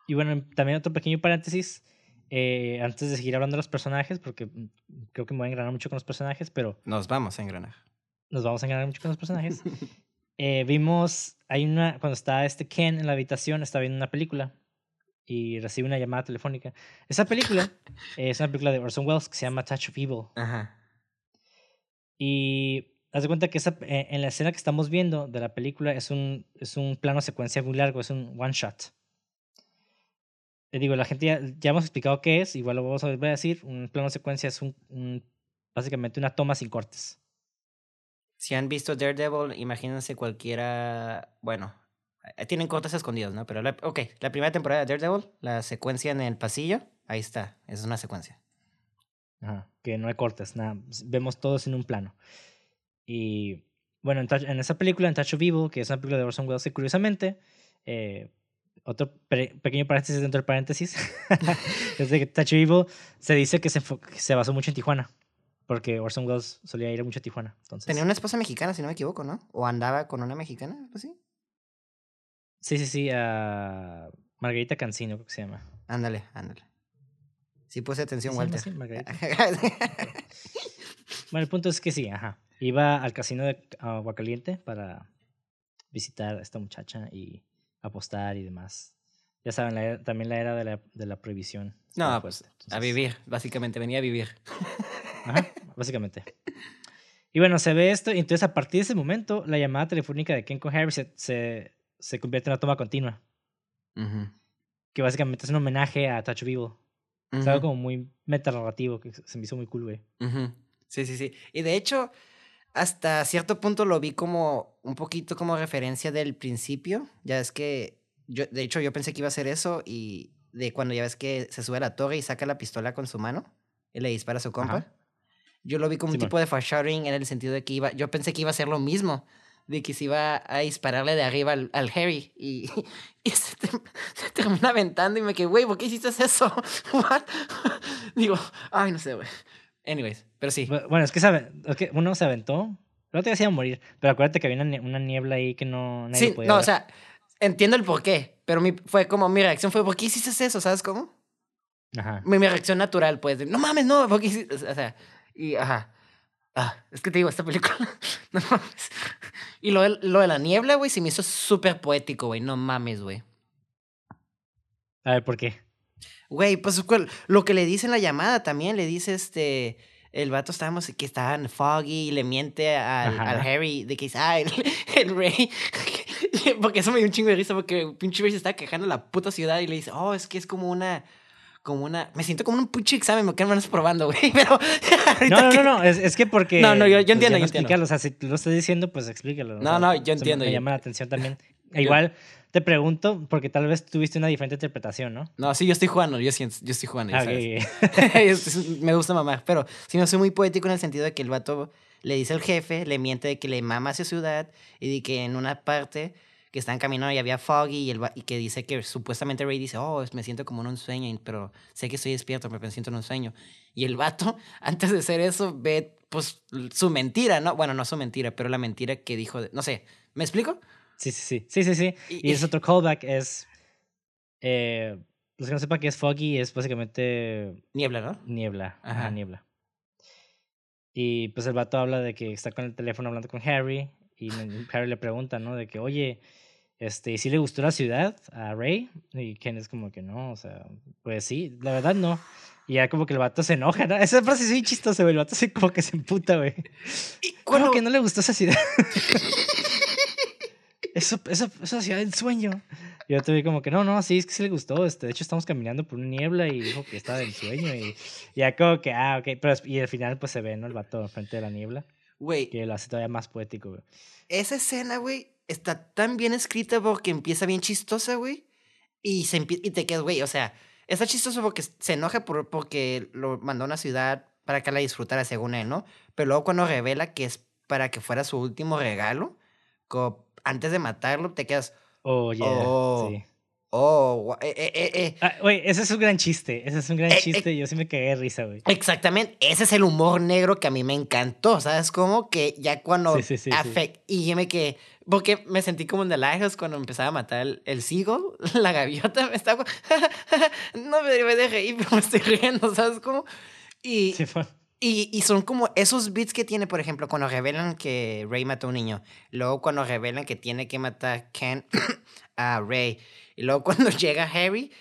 y bueno, también otro pequeño paréntesis. Eh, antes de seguir hablando de los personajes, porque mm, creo que me voy a engranar mucho con los personajes, pero Nos vamos a engranar. nos vamos a engranar mucho con los personajes. Eh, vimos, hay una, cuando está este Ken en la habitación, está viendo una película y recibe una llamada telefónica. Esa película eh, es una película de Orson Welles que se llama Touch of Evil. Ajá. Y haz de cuenta que esa, eh, en la escena que estamos viendo de la película es un, es un plano secuencia muy largo, es un one shot. Le digo, la gente ya, ya hemos explicado qué es, igual lo vamos a volver a decir. Un plano secuencia es un, un- básicamente una toma sin cortes. Si han visto Daredevil, imagínense cualquiera. Bueno, eh, tienen cortes escondidos, ¿no? Pero, la, ok, la primera temporada de Daredevil, la secuencia en el pasillo, ahí está. Esa es una secuencia. Ajá, que no hay cortes, nada, vemos todos en un plano. Y bueno, en, en esa película, en Touch of Evil, que es una película de Orson Welles, curiosamente, eh, otro pequeño paréntesis dentro del paréntesis, es de que Touch Evil se dice que se, que se basó mucho en Tijuana, porque Orson Welles solía ir mucho a Tijuana. Entonces, Tenía una esposa mexicana, si no me equivoco, ¿no? O andaba con una mexicana, así. Sí, sí, sí, a Margarita Cancino, creo que se llama. Ándale, ándale. Sí puse atención, ¿Sí Walter. así, Margarita? Bueno, el punto es que sí, ajá. Iba al casino de Aguacaliente para visitar a esta muchacha y apostar y demás. Ya saben, la era- también la era de la, de la prohibición. no, pues fuerte, a entonces, vivir. Básicamente venía a vivir. Ajá, básicamente. Y bueno, se ve esto y entonces a partir de ese momento la llamada telefónica de Ken con Harry se, se, se convierte en una toma continua, Ujú. que básicamente es un homenaje a Touch of Evil. Es algo como muy metanarrativo que se me hizo muy cool, güey. Ujú. Sí, sí, sí. Y de hecho, hasta cierto punto lo vi como un poquito como referencia del principio. Ya es que, yo, de hecho, yo pensé que iba a ser eso y de cuando ya ves que se sube a la torre y saca la pistola con su mano y le dispara a su compa. Ajá. Yo lo vi como un tipo de foreshadowing en el sentido de que iba, yo pensé que iba a ser lo mismo, de que se iba a dispararle de arriba al, al Harry y, y se, te- se termina aventando y me quedé, güey, ¿por qué hiciste eso? What? Digo, ay, no sé, güey. Anyways, pero sí. Bu- Bueno, es que, sabe, es que uno se aventó, día se iba a morir, pero acuérdate que había una, nie- una niebla ahí que no nadie Sí, podía no, o sea, entiendo el por qué, pero mi, fue como mi reacción fue, ¿por qué hiciste eso? ¿Sabes cómo? Ajá. Mi, mi reacción natural, pues, de, no mames, no, ¿por qué hiciste? O sea, y ajá. Ah, es que te digo, esta película, no mames. Y lo de, lo de la niebla, güey, se me hizo súper poético, güey, no mames, güey. A ver, ¿por qué? Güey, pues lo que le dice en la llamada también, le dice este. El vato estábamos que estaba en foggy y le miente al, al. Harry de que dice, ah, el, el rey. porque eso me dio un chingo de risa porque pinche rey se está quejando la puta ciudad y le dice, oh, es que es como una. Como una. Me siento como un pinche examen, me quedan manos probando, güey. Pero. No, no, que- no, no, es, es que porque... No, no, yo- yo pues, entiendo, no yo entiendo. O sea, si tú lo estás diciendo, pues explícalo. No, no, yo entiendo, Me, llama la atención también. E Igual te pregunto, porque tal vez tuviste una diferente interpretación, ¿no? No, sí, yo estoy jugando, yo yo estoy jugando, Ah, ok, sabes. ok. Es- es- me gusta mamar, pero sí me soy muy poético en el sentido de que el vato le dice al jefe, le miente de que le mama a su ciudad y de que en una parte que están caminando y había foggy y, el, y que dice que supuestamente Ray dice, oh, me siento como en un sueño, pero sé que estoy despierto, pero me siento en un sueño. Y el vato, antes de hacer eso, ve pues su mentira, ¿no? Bueno, no su mentira, pero la mentira que dijo, de- no sé, ¿me explico? Sí, sí, sí. Sí, sí, sí. Y- Y es otro callback, es... Eh, los que no sepan que es foggy, es básicamente Niebla, ¿no? niebla. Ajá, niebla. Y pues el vato habla de que está con el teléfono hablando con Harry y Harry le pregunta, ¿no? De que, oye, este, ¿y si le gustó la ciudad a Ray? Y Ken es como que no, o sea, pues sí, la verdad no. Y ya como que el vato se enoja, ¿no? Esa frase es muy chistosa, güey. El vato se como que se emputa, güey. Y ¿Cómo cuando- que no le gustó esa ciudad? eso, eso, esa ciudad del sueño. Y yo te vi como que, no, no, sí, es que sí le gustó. Este, de hecho, estamos caminando por una niebla y dijo que estaba del sueño. Y ya como que, ah, ok. Pero, y al final, pues se ve, ¿no? El vato enfrente de la niebla. Güey, Que lo hace todavía más poético, güey. esa escena, güey, está tan bien escrita porque empieza bien chistosa, güey. Y, se y te quedas, güey, o sea, está chistoso porque se enoja por, porque lo mandó a una ciudad para que la disfrutara según él, ¿no? Pero luego cuando revela que es para que fuera su último regalo, como antes de matarlo, te quedas, Oh, yeah. Oh. Sí. Oh, eh, eh, eh, ah, güey, ese es un gran chiste. Ese es un gran chiste. Yo sí me cagué de risa, güey. Exactamente. Ese es el humor negro que a mí me encantó. ¿Sabes cómo? Que ya cuando. Sí, sí, sí, Y yo me quedé. Porque me sentí como en The Lighthouse cuando empezaba a matar el, el la gaviota. Me estaba. no me debe de reír, pero me estoy riendo, ¿sabes cómo? Y. Y, son como esos bits que tiene, por ejemplo, cuando revelan que Ray mató a un niño. Luego cuando revelan que tiene que matar Ken a Ray. Y luego cuando llega Harry.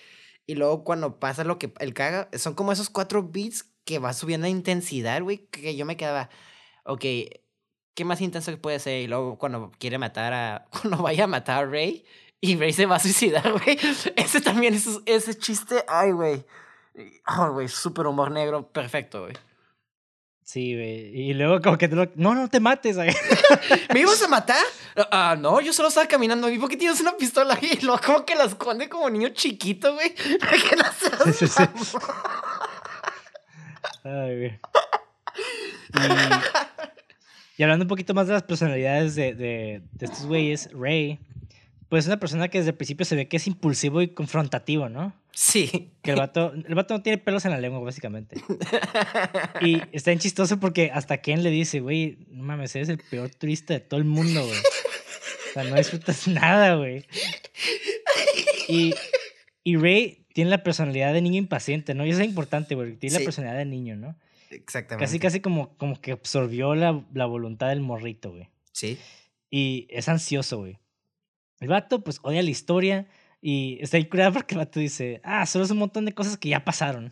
Y luego cuando pasa lo que él caga. Son como esos cuatro beats que va subiendo la intensidad, güey. Que yo me quedaba. Ok, ¿qué más intenso puede ser? Y luego cuando quiere matar a. Cuando vaya a matar a Ray. Y Ray se va a suicidar, güey. Ese también, ese, ese chiste. Ay, güey. Ay, güey, súper humor negro. Perfecto, güey. Sí, güey. Y luego como que te lo... No, no te mates. ¿Me ibas a matar? Ah, no, yo solo estaba caminando. ¿Y por qué tienes una pistola ahí? Y luego como que la esconde como niño chiquito, güey. que no sí, sí, sí. Ay, güey. Y, hablando un poquito más de las personalidades de, de, de estos güeyes, Ray, pues es una persona que desde el principio se ve que es impulsivo y confrontativo, ¿no? Sí. Que el vato, el vato no tiene pelos en la lengua, básicamente. Y está bien chistoso porque hasta Ken le dice, güey, no mames, eres el peor turista de todo el mundo, güey. O sea, no disfrutas nada, güey. Y, y Ray tiene la personalidad de niño impaciente, ¿no? Y eso es importante, güey. Tiene la personalidad de niño, ¿no? Exactamente. Casi, casi como, como que absorbió la, la voluntad del morrito, güey. Sí. Y es ansioso, güey. El vato, pues, odia la historia y está incurado porque el vato dice, ah, solo es un montón de cosas que ya pasaron.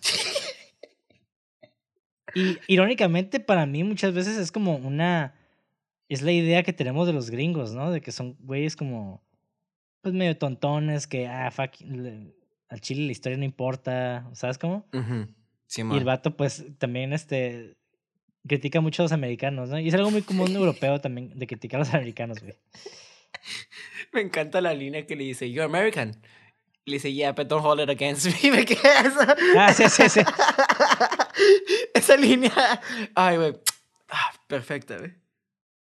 y irónicamente, para mí muchas veces es como una... Es la idea que tenemos de los gringos, ¿no? De que son güeyes como... Pues medio tontones, que, ah, fuck, al chile la historia no importa, ¿sabes cómo? sí, y el vato, pues, también, este, critica mucho a los americanos, ¿no? Y es algo muy común europeo también, de criticar a los americanos, güey. Me encanta la línea que le dice, You're American. Le dice, Yeah, but don't hold it against me. Me queda esa. Ah, sí, sí, sí. esa línea. Ay, güey. Ah, perfecta, güey.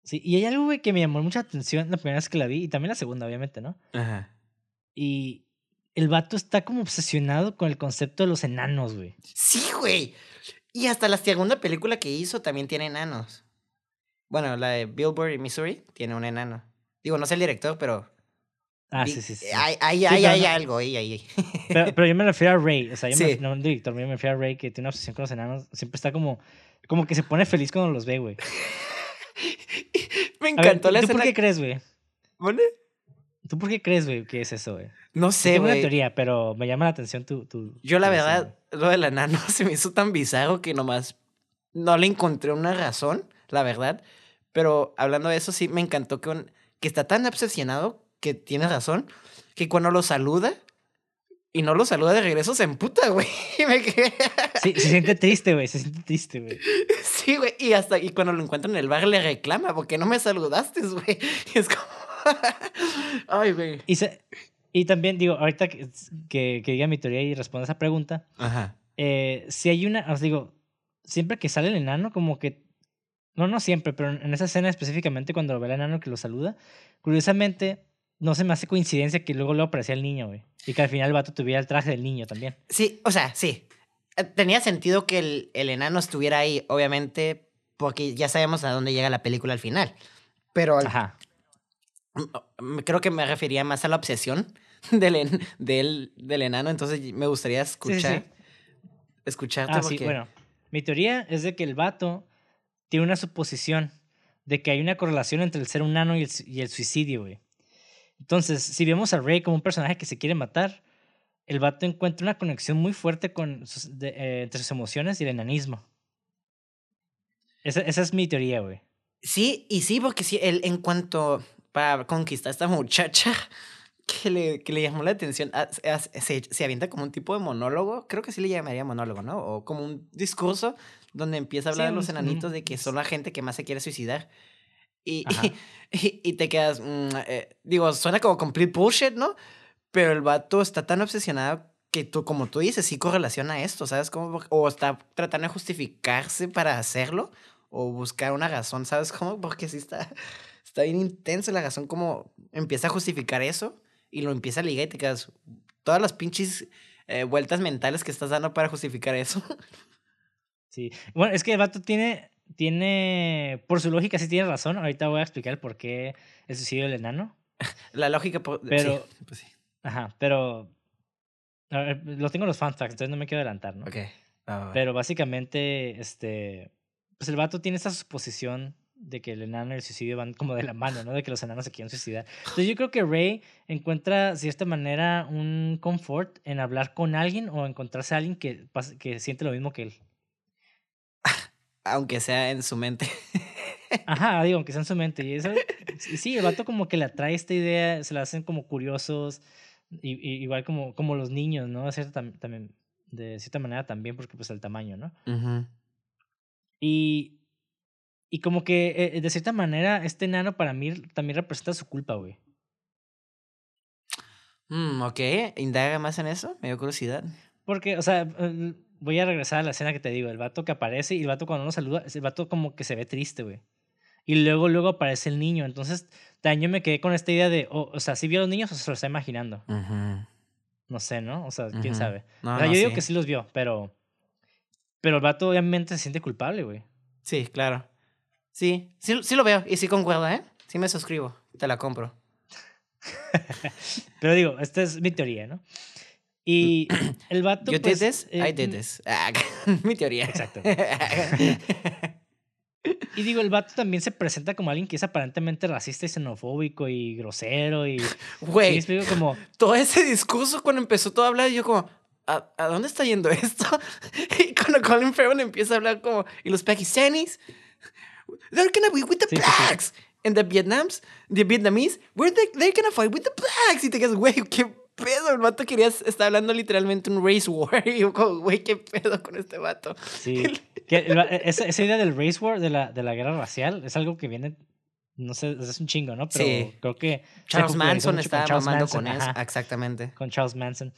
Sí, y hay algo, güey, que me llamó mucha atención la primera vez que la vi, y también la segunda, obviamente, ¿no? Ajá. Y el vato está como obsesionado con el concepto de los enanos, güey. Sí, güey. Y hasta la segunda película que hizo también tiene enanos. Bueno, la de Billboard y Missouri tiene un enano. Digo, no sé el director, pero. Ah, sí, sí, sí. Hay, hay, hay, algo ahí, ahí. Pero, pero, yo me refiero a Ray. O sea, yo me, no un director, yo me refiero a Ray que tiene una obsesión con los enanos. Siempre está como. Como que se pone feliz cuando los ve, güey. me encantó la ¿Tú por qué crees, güey? ¿Vale? ¿Tú por qué crees, güey, que es eso, güey? No sé, Tengo una teoría, pero me llama la atención tu... tu yo, la verdad, lo del enano se me hizo tan bizarro que nomás no le encontré una razón, la verdad. Pero hablando de eso, sí, me encantó que un que está tan obsesionado que tiene razón, que cuando lo saluda y no lo saluda de regreso se emputa, güey. Sí, se siente triste, güey, se siente triste, güey. Sí, güey, y hasta y cuando lo encuentra en el bar le reclama, porque no me saludaste, güey. Y es como... Ay, güey. Y, y también digo, ahorita que, que, diga mi teoría y responda esa pregunta, Ajá. Eh, si hay una, os digo, siempre que sale el enano, como que no, no siempre, pero en esa escena específicamente cuando lo ve el enano que lo saluda, curiosamente no se me hace coincidencia que luego le aparecía el niño, güey. Y que al final el vato tuviera el traje del niño también. Sí, o sea, sí. Eh, tenía sentido que el, el enano estuviera ahí, obviamente, porque ya sabemos a dónde llega la película al final. Pero Ajá. creo que me refería más a la obsesión del, del, del enano, entonces me gustaría escuchar. Sí, Escucharte ah, sí, bueno. Mi teoría es de que el vato tiene una suposición de que hay una correlación entre el ser humano y el, y el suicidio, güey. Entonces, si vemos a Rey como un personaje que se quiere matar, el vato encuentra una conexión muy fuerte con eh, entre sus emociones y el enanismo. Esa, es mi teoría, güey. Sí, y sí, porque sí, él en cuanto para conquistar a esta muchacha que le, que le llamó la atención, ah, se, se avienta como un tipo de monólogo, creo que sí le llamaría monólogo, ¿no? O como un discurso donde empieza a hablar de los enanitos de que son la gente que más se quiere suicidar. Y, y, te quedas, mm, eh, digo, suena como complete bullshit, ¿no? Pero el vato está tan obsesionado que tú, como tú dices, sí correlaciona esto, ¿sabes? Cómo? O está tratando de justificarse para hacerlo, o buscar una razón, ¿sabes cómo? Porque sí está, está bien intensa la razón, como empieza a justificar eso y lo empieza a ligar y te quedas, todas las pinches eh, vueltas mentales que estás dando para justificar eso. Sí. Bueno, es que el vato tiene, tiene, por su lógica sí tiene razón. Ahorita voy a explicar por qué el suicidio del enano. La lógica, Pero- sí, pues sí. Ajá, pero... ver, lo tengo en los fan facts, entonces no me quiero adelantar, ¿no? Ok. Pero básicamente, este, pues el vato tiene esa suposición de que el enano y el suicidio van como de la mano, ¿no? De que los enanos se quieren suicidar. Entonces yo creo que Ray encuentra, de cierta manera, un confort en hablar con alguien o encontrarse a alguien que, que siente lo mismo que él. Aunque sea en su mente. Ajá, digo, aunque sea en su mente. Y eso, y sí, el vato como que le atrae esta idea, se la hacen como curiosos, y, y- igual como, como los niños, ¿no? De cierta, tam- también, de cierta manera también, porque pues el tamaño, ¿no? Y, y como que eh, de cierta manera este enano para mí también representa su culpa, güey. Mm, ok, indaga más en eso, me dio curiosidad. Porque, o sea, voy a regresar a la escena que te digo, el vato que aparece y el vato cuando uno saluda, el vato como que se ve triste, güey. Y luego, luego aparece el niño. Entonces, también yo me quedé con esta idea de, oh, o sea, si vio a los niños o se lo está imaginando. No sé, ¿no? O sea, quién sabe. No, o sea, no, yo digo sí. que sí los vio, pero... Pero el vato obviamente se siente culpable, güey. Sí, claro. Sí, sí, sí lo veo y sí concuerda, ¿eh? Sí me suscribo, te la compro. Pero digo, esta es mi teoría, ¿no? Y el vato... Yo pues, this, eh, I did this. Ah, mi teoría. Exacto. Y digo, el vato también se presenta como alguien que es aparentemente racista y xenofóbico y grosero y... ¿sí Güey, explico? Como... todo ese discurso cuando empezó todo a hablar, yo como, ¿a, a dónde está yendo esto? Y cuando Colin Farrell empieza a hablar como, ¿y los Pakistanis? They're gonna be with the Sí, sí, sí. blacks. And the Vietnams, the Vietnamese, where they, they're gonna fight with the blacks. Y te quedas, güey, qué pedo. El vato quería, está hablando literalmente un race war. Y yo como, güey, qué pedo con este vato. Sí. El e, esa, esa idea del race war, de la, de la guerra racial, es algo que viene... No sé, es un chingo, ¿no? Pero Sí. creo que... Charles Manson estaba Charles mamando Manson, con eso. Exactamente. con Charles Manson.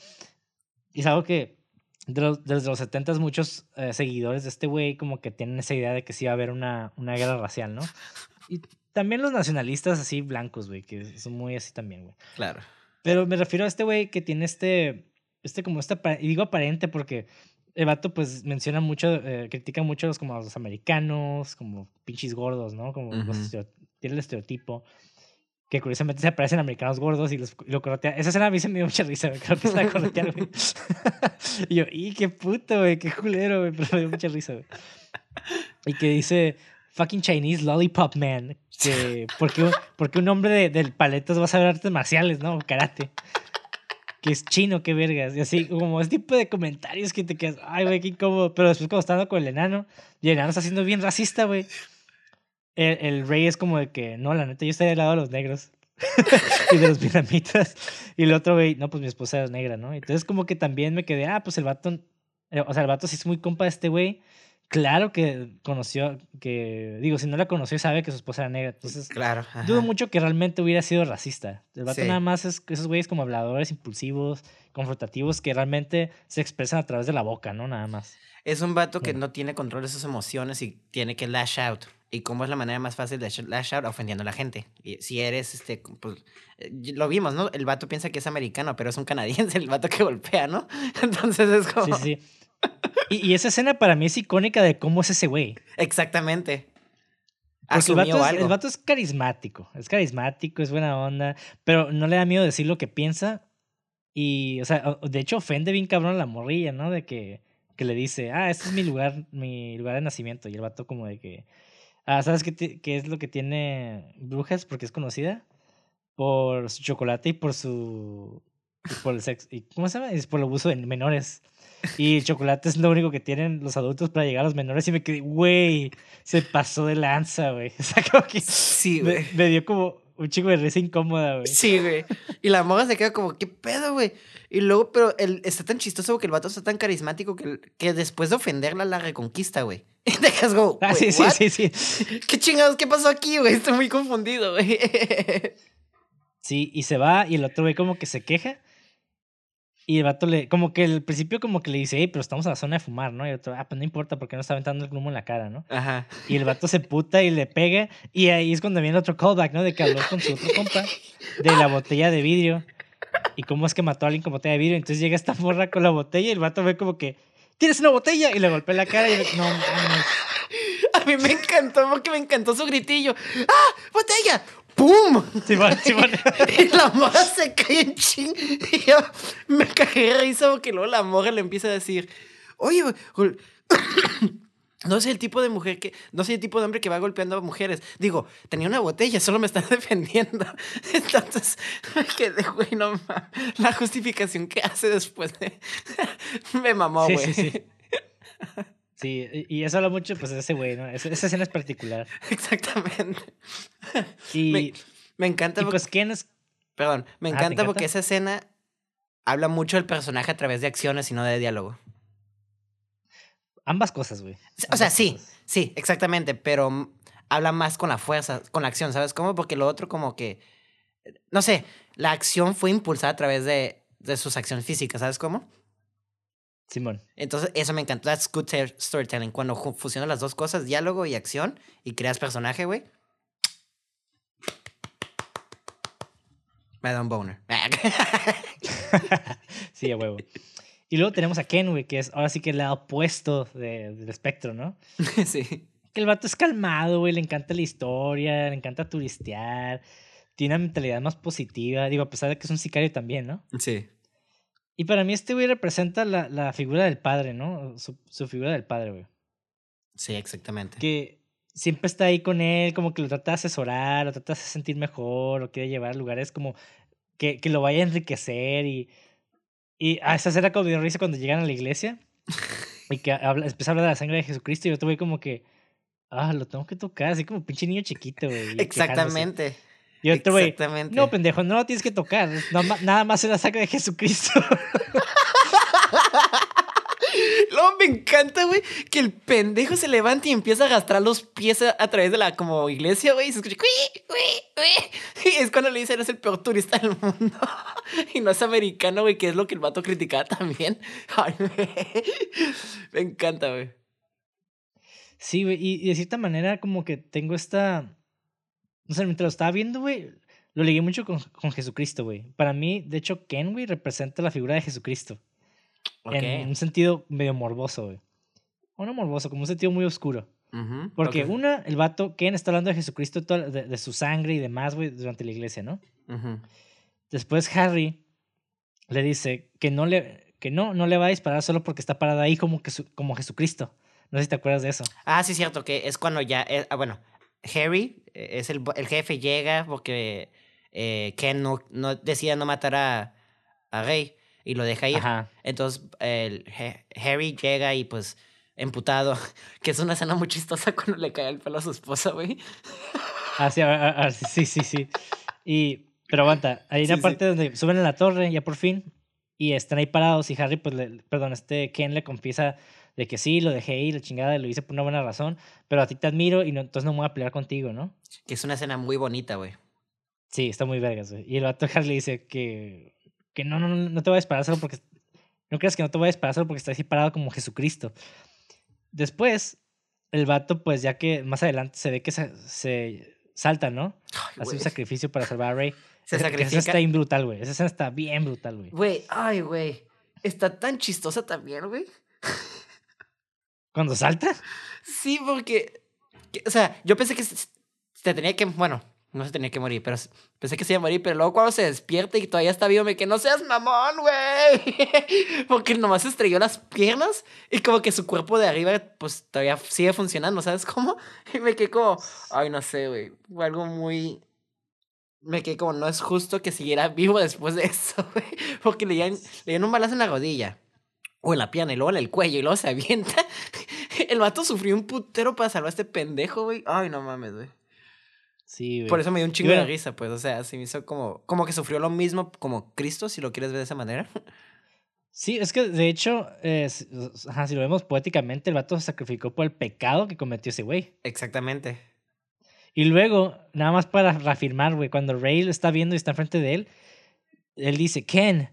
Y es algo que de los- desde los 70 muchos eh, seguidores de este güey como que tienen esa idea de que sí va a haber una, una guerra racial, ¿no? Y también los nacionalistas así blancos, güey, que son muy así también, güey. Claro. Pero me refiero a este güey que tiene este, este como este, y digo aparente porque el vato pues menciona mucho, eh, critica mucho a los, como a los americanos, como pinches gordos, ¿no? Como Ujú. estereo- tiene el estereotipo. Que curiosamente se aparecen americanos gordos y, los, y lo corretea. Esa escena a mí se me dio mucha risa, güey, que lo a corretear, güey. y yo, ¡y qué puto, güey! ¡Qué culero, güey! Pero me dio mucha risa, güey. Y que dice, fucking Chinese Lollipop Man. Que, porque, un- porque un hombre de, del paletas va a saber artes marciales, ¿no? Karate. Que es chino, qué vergas. Y así, como ese tipo de comentarios que te quedas, ay, güey, qué incómodo. Pero después, cuando está hablando con el enano, y el enano está siendo bien racista, güey. El, el rey es como de que, no, la neta, yo estoy del lado de los negros. y de los vietnamitas. Y el otro, güey, no, pues mi esposa es negra, ¿no? Entonces, como que también me quedé, ah, pues el vato, eh, o sea, el vato sí es muy compa de este güey. Claro que conoció, que, digo, si no la conoció, sabe que su esposa era negra. Entonces, Claro. ajá. Dudo mucho que realmente hubiera sido racista. El vato Sí. nada más es esos güeyes como habladores impulsivos, confrontativos, que realmente se expresan a través de la boca, ¿no? Nada más. Es un vato que Mm. no tiene control de sus emociones y tiene que lash out. ¿Y cómo es la manera más fácil de sh- lash out? Ofendiendo a la gente. Y si eres, este, pues, eh, lo vimos, ¿no? El vato piensa que es americano, pero es un canadiense, el vato que golpea, ¿no? Entonces es como... sí, sí. Y, y esa escena para mí es icónica de cómo es ese güey. Exactamente. El vato, es, el vato es carismático. Es carismático, es buena onda, pero no le da miedo decir lo que piensa. Y, o sea, de hecho ofende bien cabrón a la morrilla, ¿no? De que, que le dice, ah, este es mi lugar, mi lugar de nacimiento. Y el vato como de que, ah, ¿sabes qué, qué es lo que tiene Brujas? Porque es conocida por su chocolate y por su... y por el sexo. ¿Y ¿Cómo se llama? Es por el abuso de menores. Y el chocolate es lo único que tienen los adultos para llegar a los menores. Y me quedé, güey, se pasó de lanza, güey. O sea, como que Sí, me, güey. me dio como un chico de risa incómoda, güey. Sí, güey. Y la morra se queda como, ¿qué pedo, güey? Y luego, pero él está tan chistoso porque el vato está tan carismático que, que después de ofenderla la reconquista, güey. Y te quedas como, Ah, sí, "Wait, sí, sí, sí. ¿Qué chingados? ¿Qué pasó aquí, güey? Estoy muy confundido, güey. Sí, y se va y el otro güey como que se queja. Y el vato le, como que al principio como que le dice, hey, pero estamos en la zona de fumar, ¿no? Y el otro, ah, pues no importa porque no está aventando el humo en la cara, ¿no? Ajá. Y el vato se puta y le pega. Y ahí es cuando viene otro callback, ¿no? De que habló con su otro compa de la botella de vidrio. y cómo es que mató a alguien con botella de vidrio. Entonces llega esta morra con la botella y el vato ve como que, ¿tienes una botella? Y le golpea la cara y le- no mames. A mí me encantó porque me encantó su gritillo. ¡Ah! ¡Botella! ¡Pum! Simón, Simón. Y la morra se cae en ching. Y yo me cagué de risa porque luego la morra le empieza a decir, oye, no soy el tipo de mujer que, no soy el tipo de hombre que va golpeando a mujeres. Digo, tenía una botella, solo me están defendiendo. Entonces, me quedé, güey, no mames. La justificación que hace después de... me mamó, güey. sí, sí. Sí, y y eso habla mucho pues de ese güey, ¿no? Esa, esa escena es particular. Exactamente. Y, Me, me encanta y porque, pues, ¿quién es? perdón, me Ah, ¿te encanta porque esa escena habla mucho del personaje a través de acciones y no de diálogo. Ambas cosas, güey. O sea, sí, cosas. sí, exactamente, pero habla más con la fuerza, con la acción, ¿sabes cómo? Porque lo otro como que, no sé, la acción fue impulsada a través de, de sus acciones físicas, ¿sabes cómo? Simón. Entonces, eso me encantó. That's good storytelling. Cuando fusionas las dos cosas, diálogo y acción, y creas personaje, güey. Me da un boner. sí, a huevo. Y luego tenemos a Ken, güey, que es ahora sí que el lado opuesto de- del espectro, ¿no? sí. Que el vato es calmado, güey, le encanta la historia, le encanta turistear, tiene una mentalidad más positiva, digo, a pesar de que es un sicario también, ¿no? Sí. Y para mí este güey representa la, la figura del padre, ¿no? Su, su figura del padre, güey. Sí, exactamente. Que siempre está ahí con él, como que lo trata de asesorar, lo trata de sentir mejor, lo quiere llevar a lugares como que, que lo vaya a enriquecer y... Y a esa escena como dio risa cuando llegan a la iglesia y que habla, empieza a hablar de la sangre de Jesucristo y yo tuve como que... Ah, lo tengo que tocar, así como pinche niño chiquito, güey. y quejándose. Y otro güey, no, pendejo, no lo tienes que tocar. Nada más, nada más es la sangre de Jesucristo. Luego me encanta, güey, que el pendejo se levanta y empieza a arrastrar los pies a, a través de la como iglesia, güey, y se escucha. Y es cuando le dicen eres el peor turista del mundo. Y no es americano, güey, que es lo que el vato criticaba también. Ay, güey. Me encanta, güey. Sí, güey, y, y de cierta manera como que tengo esta... No sé, mientras lo estaba viendo, güey, lo ligué mucho con, con Jesucristo, güey. Para mí, de hecho, Ken, güey, representa la figura de Jesucristo. En un sentido medio morboso, güey. O no morboso, como un sentido muy oscuro. Porque una, el vato, Ken está hablando de Jesucristo, de, de su sangre y demás, güey, durante la iglesia, ¿no? Después Harry le dice que no le, que no, no le va a disparar solo porque está parado ahí como, que su- como Jesucristo. No sé si te acuerdas de eso. Ah, sí, cierto, que es cuando ya. eh, ah, bueno, Harry eh, es el, el jefe, llega porque eh, Ken no, no decide no matar a, a Rey y lo deja ir. Ajá. Entonces el Ha- Harry llega y pues emputado, que es una escena muy chistosa cuando le cae el pelo a su esposa, güey. Ah, sí, a- a- a- sí, sí, sí. Y, pero aguanta, hay una sí. parte donde suben a la torre, ya por fin, y están ahí parados y Harry, pues, le- perdón, este Ken le confiesa de que sí, lo dejé ir, la chingada, lo hice por una buena razón, pero a ti te admiro y no, entonces no me voy a pelear contigo, ¿no? Que es una escena muy bonita, güey. Sí, está muy vergas, güey. Y el vato le dice que, que no, no, no, no te voy a disparar solo porque... No creas que no te voy a disparar solo porque estás ahí parado como Jesucristo. Después, el vato, pues ya que más adelante se ve que se, se salta, ¿no? Ay, Hace un sacrificio para salvar a Rey. Se Esa sacrifica. está bien brutal, güey. Esa escena está bien brutal, güey. Güey, ay, güey. Está tan chistosa también, güey. Cuando salta, Sí, porque. que- o sea, yo pensé que se, tenía que. Bueno, no se tenía que morir, pero pensé que se iba a morir. Pero luego cuando se despierta y todavía está vivo, me que no seas mamón, güey. Porque nomás estrelló las piernas y como que su cuerpo de arriba, pues todavía sigue funcionando, ¿sabes cómo? Y me quedé como. Ay, no sé, güey. Fue algo muy. Me quedé como, no es justo que siguiera vivo después de eso, güey. Porque le dieron, le dieron un balazo en la rodilla. O en la pierna y luego en el cuello y luego se avienta. El vato sufrió un putero para salvar a este pendejo, güey. Ay, no mames, güey. sí, güey. Por eso me dio un chingo bueno- de risa, pues. O sea, se me hizo como, como que sufrió lo mismo como Cristo, si lo quieres ver de esa manera. Sí, es que de hecho, eh, si, ajá, si lo vemos poéticamente, el vato se sacrificó por el pecado que cometió ese güey. Exactamente. Y luego, nada más para reafirmar, güey, cuando Ray lo está viendo y está enfrente de él, él dice, Ken,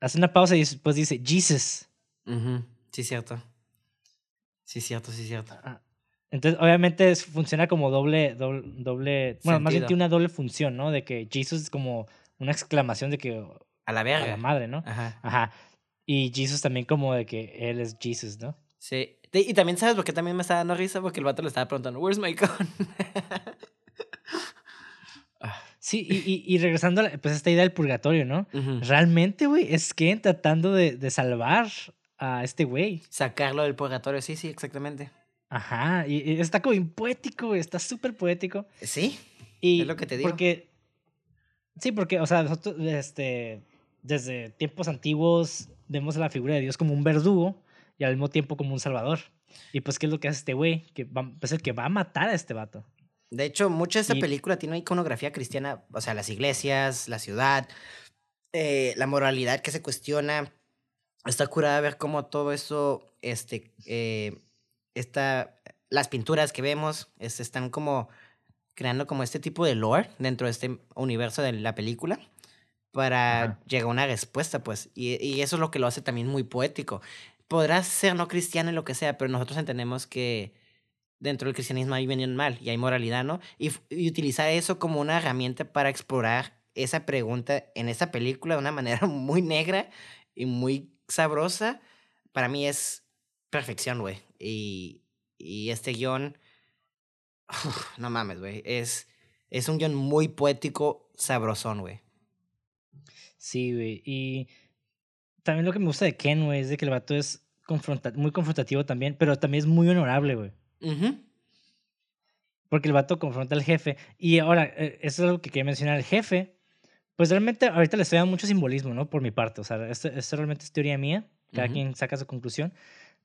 hace una pausa y después dice, Jesus. Ujú, Sí, cierto. Sí, cierto, sí, cierto. Ah, Entonces, obviamente es- funciona como doble, doble, doble bueno, más bien tiene una doble función, ¿no? De que Jesus es como una exclamación de que, a la a verga. la madre, ¿no? Ajá. Ajá. Y Jesus también como de que él es Jesus, ¿no? Sí. Y también, ¿sabes por qué también me estaba dando risa? Porque el vato le estaba preguntando, Where's my gun? Sí, y, y, y regresando a pues esta idea del purgatorio, ¿no? Ujú. Realmente, güey, es que tratando de, de salvar a este güey. Sacarlo del purgatorio, sí, sí, exactamente. Ajá, y, y está como bien poético, güey, está súper poético. Sí, Y Es lo que te digo. Porque, sí, porque, o sea, nosotros, este, desde tiempos antiguos vemos a la figura de Dios como un verdugo y al mismo tiempo como un salvador. Y pues, ¿qué es lo que hace este güey? Que va, es el que va a matar a este vato. De hecho, mucha de esta Y- película tiene una iconografía cristiana, o sea, las iglesias, la ciudad, eh, la moralidad que se cuestiona. Está curada ver cómo todo eso, este, eh, está, las pinturas que vemos, este, están como creando como este tipo de lore dentro de este universo de la película para Ajá. llegar a una respuesta, pues. Y, y eso es lo que lo hace también muy poético. Podrás ser no cristiano y lo que sea, pero nosotros entendemos que dentro del cristianismo hay bien y mal y hay moralidad, ¿no? Y, y utilizar eso como una herramienta para explorar esa pregunta en esa película de una manera muy negra y muy sabrosa, para mí es perfección, güey. Y, y este guion, uf, no mames, güey, es, es un guion muy poético, sabrosón, güey. Sí, güey. Y también lo que me gusta de Ken, güey, es de que el vato es confronta muy confrontativo también, pero también es muy honorable, güey. Ujú. Porque el vato confronta al jefe. Y ahora, eh, eso es algo que quería mencionar. El jefe, pues realmente ahorita le estoy dando mucho simbolismo, ¿no? Por mi parte. O sea, esto, esto realmente es teoría mía. Cada Ujú. quien saca su conclusión.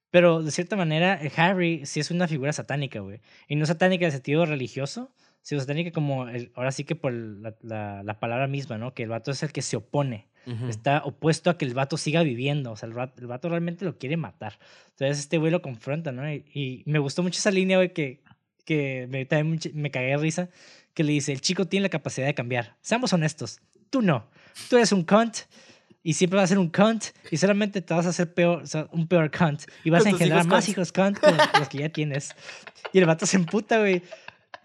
Pero de cierta manera, Harry sí es una figura satánica, güey. Y no satánica en sentido religioso, sino satánica como, el, ahora sí que por la, la, la palabra misma, ¿no? Que el vato es el que se opone. Ujú. Está opuesto a que el vato siga viviendo. O sea, el vato, el vato realmente lo quiere matar. Entonces este güey lo confronta, ¿no? Y, y me gustó mucho esa línea, güey, que, que me, también me cagué de risa. Que le dice, el chico tiene la capacidad de cambiar. Seamos honestos. Tú no. Tú eres un cunt. Y siempre vas a ser un cunt. Y solamente te vas a hacer peor, o sea, un peor cunt. Y vas Con a engendrar hijos más cunts. hijos cunt que los- que ya tienes. Y el vato se emputa, güey.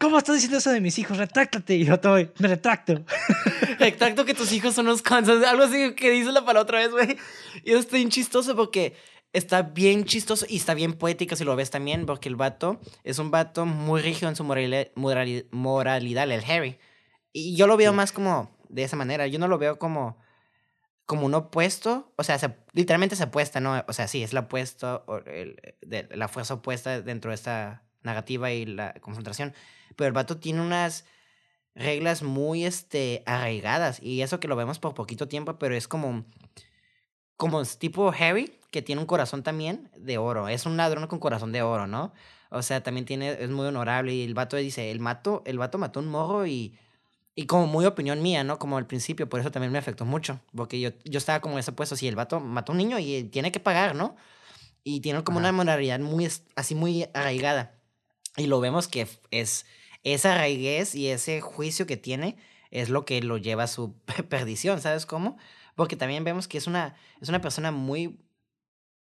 ¿Cómo estás diciendo eso de mis hijos? Retráctate. Y yo, "Vato, güey, me retracto. Exacto, que tus hijos son unos cons. Algo así que dice la palabra otra vez, güey. Y está bien chistoso porque está bien chistoso y está bien poético si lo ves también, porque el vato es un vato muy rígido en su morali- morali- moralidad, el Harry. Y yo lo veo Sí. más como de esa manera. Yo no lo veo como como un opuesto, o sea, se- literalmente se apuesta, ¿no? O sea, sí, es la opuesto, o el- la fuerza opuesta dentro de esta narrativa y la confrontación. Pero el vato tiene unas reglas muy este, arraigadas. Y eso que lo vemos por poquito tiempo, pero es como. Como tipo Harry, que tiene un corazón también de oro. Es un ladrón con corazón de oro, ¿no? O sea, también tiene, es muy honorable. Y el vato dice, el mato, el vato mató un morro y. Y como muy opinión mía, ¿no? Como al principio, por eso también me afectó mucho. Porque yo, yo estaba como en ese puesto, si el vato mató a un niño y tiene que pagar, ¿no? Y tiene como Ajá. una moralidad muy, así muy arraigada. Y lo vemos que es esa arraiguez y ese juicio que tiene es lo que lo lleva a su perdición, ¿sabes cómo? Porque también vemos que es una, es una persona muy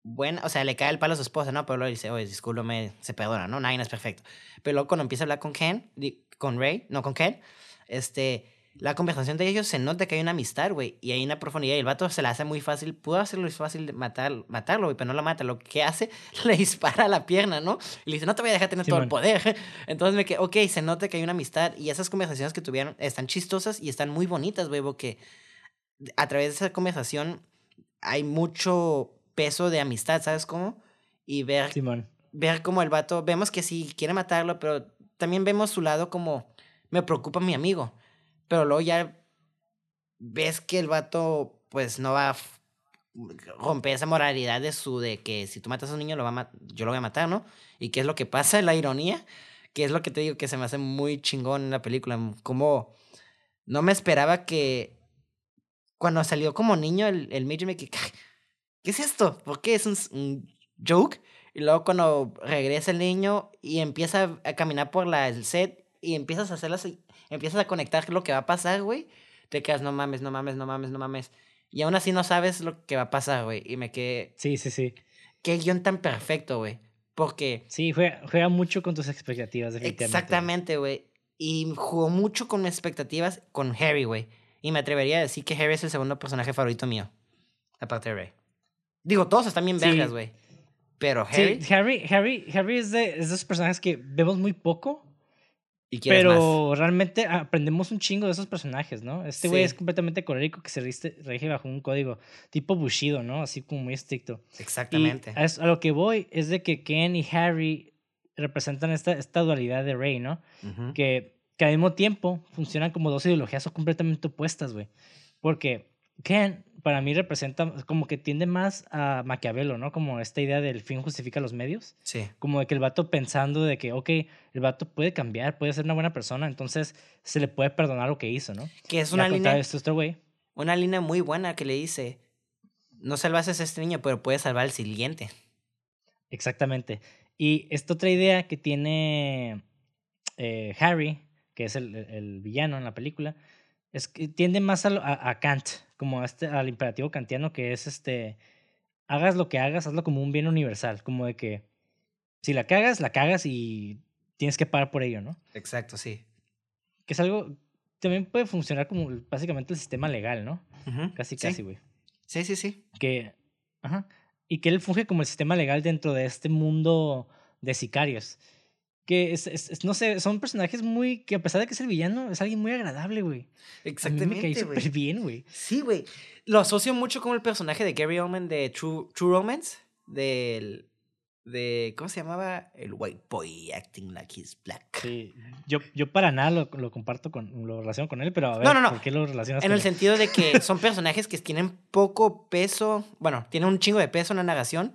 buena, o sea, le cae el palo a su esposa, ¿no? Pero luego dice, oye, discúlpame, se perdona, ¿no? Nadie es perfecto. Pero luego cuando empieza a hablar con Ken, con Ray, no con Ken, este, la conversación de ellos se nota que hay una amistad, güey, y hay una profundidad, y el vato se la hace muy fácil, pudo hacerlo fácil de matar, matarlo, güey, pero no lo mata, lo que hace, le dispara a la pierna, ¿no? Y le dice, no te voy a dejar tener todo el poder. Entonces me quedé, ok, se nota que hay una amistad, y esas conversaciones que tuvieron están chistosas y están muy bonitas, güey, porque a través de esa conversación hay mucho peso de amistad, ¿sabes cómo? Y ver ver como el vato, vemos que sí quiere matarlo, pero también vemos su lado como, me preocupa mi amigo. Pero luego ya ves que el vato, pues no va a romper esa moralidad de su, de que si tú matas a un niño, lo va a yo lo voy a matar, ¿no? Y qué es lo que pasa, la ironía, que es lo que te digo que se me hace muy chingón en la película, como no me esperaba que cuando salió como niño el, el me quedé, ¿qué es esto? ¿Por qué es un, un joke? Y luego cuando regresa el niño y empieza a caminar por la, el set y empiezas a hacerlas, empiezas a conectar lo que va a pasar, güey, te quedas, no mames, no mames, no mames, no mames. Y aún así no sabes lo que va a pasar, güey. Y me quedé, Sí, sí, sí. qué guion tan perfecto, güey. Porque Sí, juega, juega mucho con tus expectativas, definitivamente. Exactamente, güey. Y jugó mucho con mis expectativas con Harry, güey. Y me atrevería a decir que Harry es el segundo personaje favorito mío. Aparte de Rey. Digo, todos están bien Sí. vergas, güey. Pero Harry. Sí, Harry, Harry, Harry es, de, es de esos personajes que vemos muy poco, y quieres más. pero realmente aprendemos un chingo de esos personajes, ¿no? Este güey Sí. es completamente colérico que se rige, rige bajo un código tipo Bushido, ¿no? Así como muy estricto. Exactamente. A, a lo que voy es de que Ken y Harry representan esta, esta dualidad de Rey, ¿no? Que, que al mismo tiempo funcionan como dos ideologías completamente opuestas, güey. Porque Ken, para mí, representa como que tiende más a Maquiavelo, ¿no? Como esta idea del fin justifica los medios. Sí. Como de que el vato pensando de que, ok, el vato puede cambiar, puede ser una buena persona, entonces se le puede perdonar lo que hizo, ¿no? Que es una línea, este otro güey. una línea muy buena que le dice. No salvas a este niño, pero puedes salvar al siguiente. Exactamente. Y esta otra idea que tiene eh, Harry, que es el, el villano en la película, es que tiende más a, a- a Kant, como a este, al imperativo kantiano, que es este, hagas lo que hagas, hazlo como un bien universal, como de que si la cagas, la cagas y tienes que pagar por ello, ¿no? Exacto, sí. Que es algo, también puede funcionar como básicamente el sistema legal, ¿no? Casi, Sí. casi, güey. Sí, sí, sí. que ajá, y que él funge como el sistema legal dentro de este mundo de sicarios que es, es- no sé son personajes muy que a pesar de que es el villano es alguien muy agradable güey a mí me cae Exactamente, bien güey Sí, güey. Lo asocio mucho con el personaje de Gary Oldman de True, True Romance. Del. De. ¿Cómo se llamaba? El white boy acting like he's black. sí yo yo para nada lo, lo comparto con lo relaciono con él pero a ver No, no, no. por qué lo relacionas En con el él? sentido de que son personajes que tienen poco peso. Bueno, tienen un chingo de peso en la narración,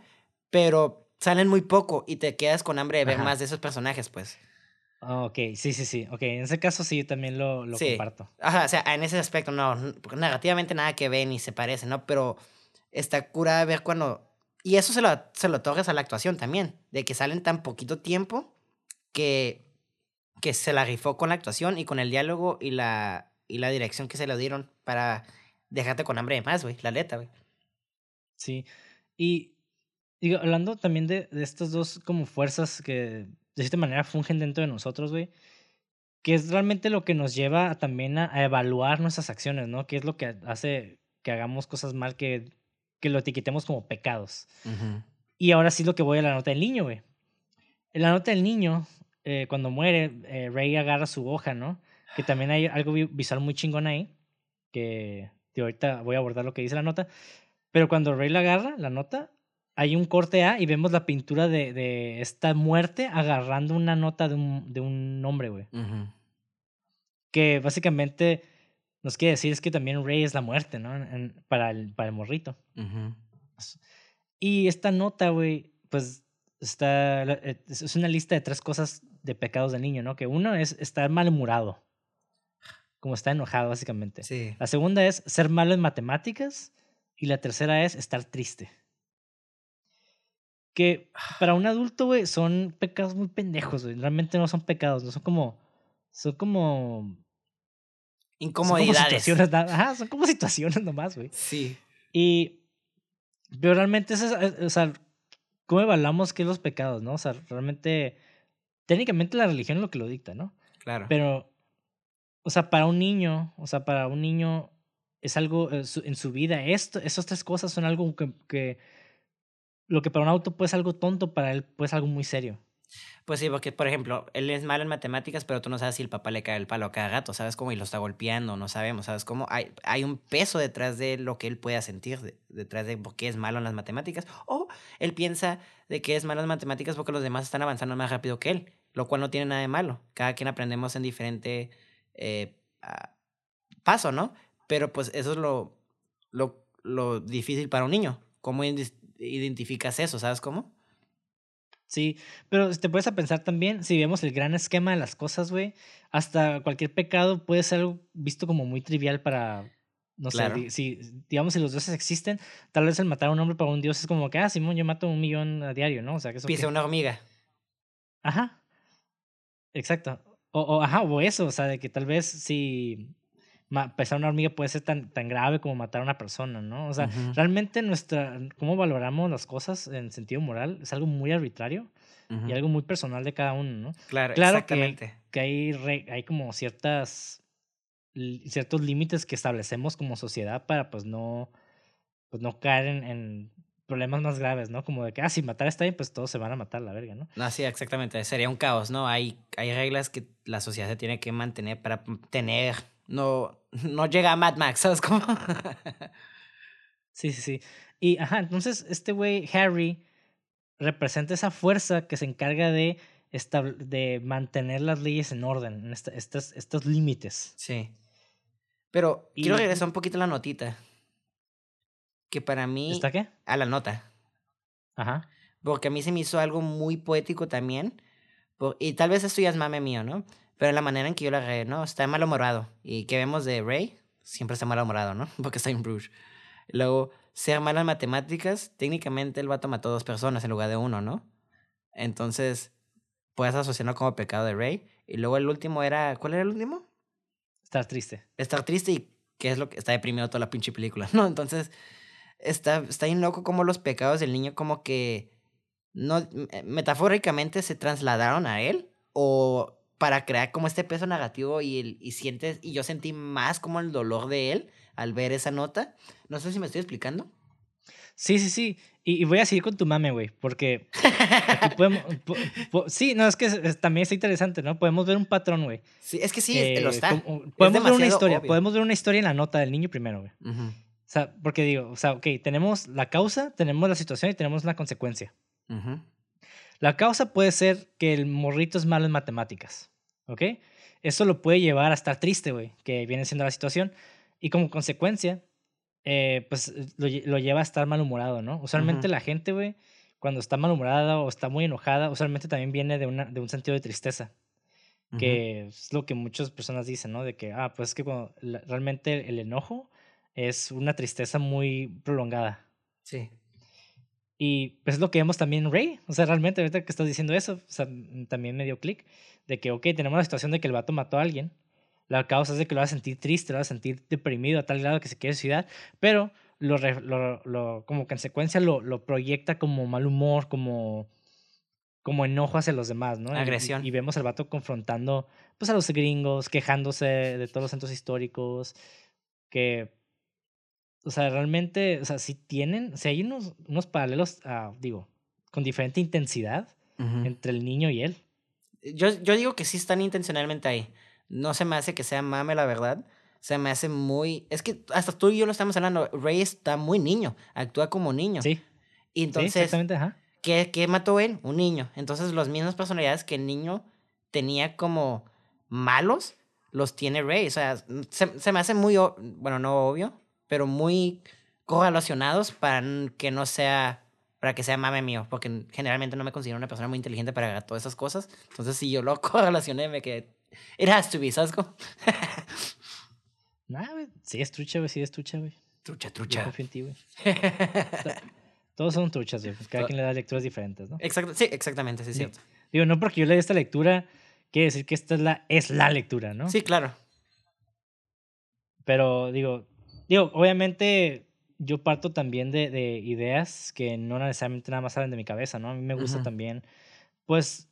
pero salen muy poco y te quedas con hambre de ver Ajá. más de esos personajes, pues. Ah, ok sí sí sí ok en ese caso sí yo también lo, lo Sí. comparto Ajá, o sea, en ese aspecto no, n- porque narrativamente nada que ven ni se parece, ¿no? Pero está curada ver cuando... Y eso se lo, se lo otorgas a la actuación también, de que salen tan poquito tiempo que, que se la rifó con la actuación y con el diálogo y la, y la dirección que se le dieron para dejarte con hambre de más, güey, la neta, güey. Sí. Y digo, hablando también de, de estas dos como fuerzas que de cierta manera fungen dentro de nosotros, güey. Que es realmente lo que nos lleva también a, a evaluar nuestras acciones, ¿no? Que es lo que hace que hagamos cosas mal, que, que lo etiquetemos como pecados. Y ahora sí lo que voy a la nota del niño, güey. En la nota del niño, eh, cuando muere, eh, Rey agarra su hoja, ¿no? Que también hay algo vi- visual muy chingón ahí. Que tío, ahorita voy a abordar lo que dice la nota. Pero cuando Rey la agarra, la nota, hay un corte A y vemos la pintura de, de esta muerte agarrando una nota de un, de un hombre, güey. Que básicamente nos quiere decir es que también Rey es la muerte, ¿no? En- para, el, para el morrito. Y esta nota, güey, pues está. eh, Es es una lista de tres cosas de pecados del niño, ¿no? Que uno es estar malhumorado. Como está enojado, básicamente. Sí. La segunda es ser malo en matemáticas. Y la tercera es estar triste. Que para un adulto, güey, son pecados muy pendejos, güey. Realmente no son pecados, no son como. Son como. Son como Incomodidades. situaciones, ajá, son como situaciones nomás, güey. Sí. Y. Pero realmente, es, es- o sea, ¿cómo evaluamos qué es los pecados, no? O sea, realmente. Técnicamente la religión es lo que lo dicta, ¿no? Claro. Pero. O sea, para un niño, o sea, para un niño es algo eh, en su vida. Esto, esas tres cosas son algo que, que. Lo que para un auto puede ser algo tonto, para él puede ser algo muy serio. Pues sí, porque, por ejemplo, él es malo en matemáticas, pero tú no sabes si el papá le cae el palo a cada gato, ¿sabes cómo? Y lo está golpeando, no sabemos, ¿sabes cómo? Hay, hay un peso detrás de lo que él pueda sentir, de- detrás de por qué es malo en las matemáticas. O él piensa de que es malo en matemáticas porque los demás están avanzando más rápido que él, lo cual no tiene nada de malo. Cada quien aprendemos en diferente eh, ah, paso, ¿no? Pero pues eso es lo, lo, lo difícil para un niño. ¿Cómo identificas eso, ¿sabes cómo? Sí, pero te puedes a pensar también, si vemos el gran esquema de las cosas, güey, hasta cualquier pecado puede ser visto como muy trivial para, no Claro. sé, si, digamos, si los dioses existen, tal vez el matar a un hombre para un dios es como que, ah, Simón, yo mato un millón a diario, ¿no? O sea, que eso... Pisa una hormiga. Ajá, exacto. O, o, ajá, o eso, o sea, de que tal vez si pesar una hormiga puede ser tan, tan grave como matar a una persona, ¿no? O sea, Ujú, realmente nuestra, cómo valoramos las cosas en sentido moral es algo muy arbitrario ujú. y algo muy personal de cada uno, ¿no? Claro, Claro que- exactamente. Que hay, re- hay como ciertas ciertos límites que establecemos como sociedad para pues no, pues no caer en, en problemas más graves, ¿no? Como de que, ah, si matar está bien, pues todos se van a matar la verga, ¿no? No, sí, exactamente. Sería un caos, ¿no? Hay, hay reglas que la sociedad se tiene que mantener para tener. No, no llega a Mad Max, ¿sabes cómo? Sí, sí, sí. Y, ajá, entonces este güey, Harry, representa esa fuerza que se encarga de, de mantener las leyes en orden, en esta- estas, estos límites. sí. Pero quiero regresar un poquito a la notita. Que para mí. ¿Está qué? A la nota. Ajá. Porque a mí se me hizo algo muy poético también. por- y tal vez esto ya es mame mío, ¿no? Pero la manera en que yo la regué, ¿no? Está malhumorado. ¿Y qué vemos de Ray? Siempre está malhumorado, ¿no? Porque está en Bruges. Luego, ser malo en matemáticas, técnicamente el vato mató a dos personas en lugar de uno, ¿no? Entonces, puedes asociarlo como pecado de Ray. Y luego el último era. ¿Cuál era el último? Estar triste. estar triste y que es lo que está deprimido toda la pinche película, ¿no? Entonces, está, está bien loco como los pecados del niño como que no eh, metafóricamente se trasladaron a él o para crear como este peso negativo y, el, y sientes y yo sentí más como el dolor de él al ver esa nota. No sé si me estoy explicando. Sí, sí, sí. Y, y voy a seguir con tu mame, güey, porque aquí podemos... po- po- sí, no, es que es- también está interesante, ¿no? Podemos ver un patrón, güey. Sí, es que sí, es- lo Eh, está. como- podemos ver una historia, obvio. podemos ver una historia en la nota del niño primero, güey. Ujú, O sea, porque digo, o sea, ok, tenemos la causa, tenemos la situación y tenemos una consecuencia. ujú, La causa puede ser que el morrito es malo en matemáticas, ¿ok? Eso lo puede llevar a estar triste, güey, que viene siendo la situación. Y como consecuencia, eh, pues lo, lle- lo lleva a estar malhumorado, ¿no? Usualmente la gente, güey, cuando está malhumorada o está muy enojada, usualmente también viene de, una, de un sentido de tristeza, que es lo que muchas personas dicen, ¿no? De que, ah, pues es que cuando la- realmente el enojo es una tristeza muy prolongada. Sí. Y pues es lo que vemos también en Ray. O sea, realmente ahorita que estás diciendo eso, o sea, mm, también me dio clic de que, ok, tenemos la situación de que el vato mató a alguien. La causa es de que lo va a sentir triste, lo va a sentir deprimido a tal grado que se quiere suicidar, pero lo, re- lo, lo- como consecuencia lo, lo proyecta como mal humor, como, como enojo hacia los demás, ¿no? Y- Agresión. Y, vemos al vato confrontando pues a los gringos, quejándose de todos los centros históricos, que, o sea, realmente, o sea, sí tienen, o sea, hay unos, unos paralelos, ah, digo, con diferente intensidad entre el niño y él. Yo, yo digo que sí están intencionalmente ahí. No se me hace que sea mame, la verdad. Se me hace muy... Es que hasta tú y yo lo estamos hablando. Rey está muy niño. Actúa como niño. Sí, Y sí, entonces, exactamente, ajá. ¿qué, ¿qué mató él? Un niño. Entonces, las mismas personalidades que el niño tenía como malos, los tiene Rey. O sea, se, se me hace muy... Bueno, no obvio, pero muy correlacionados para que no sea... Para que sea mame mío, porque generalmente no me considero una persona muy inteligente para todas esas cosas. Entonces, si yo lo correlacioné, me quedé... It has to be, ¿sabes cómo? Nah, güey, sí es trucha, güey, sí es trucha, güey. Trucha, Yo trucha. confío en ti, güey. Todos son truchas, güey. Cada To- quien le da lecturas diferentes, ¿no? Exacto, sí, exactamente, sí, es Sí. cierto. Digo, no porque yo lea esta lectura, quiere decir que esta es la, es la lectura, ¿no? Sí, claro. Pero digo, digo, obviamente yo parto también de, de ideas que no necesariamente nada más salen de mi cabeza, ¿no? A mí me gusta también, pues,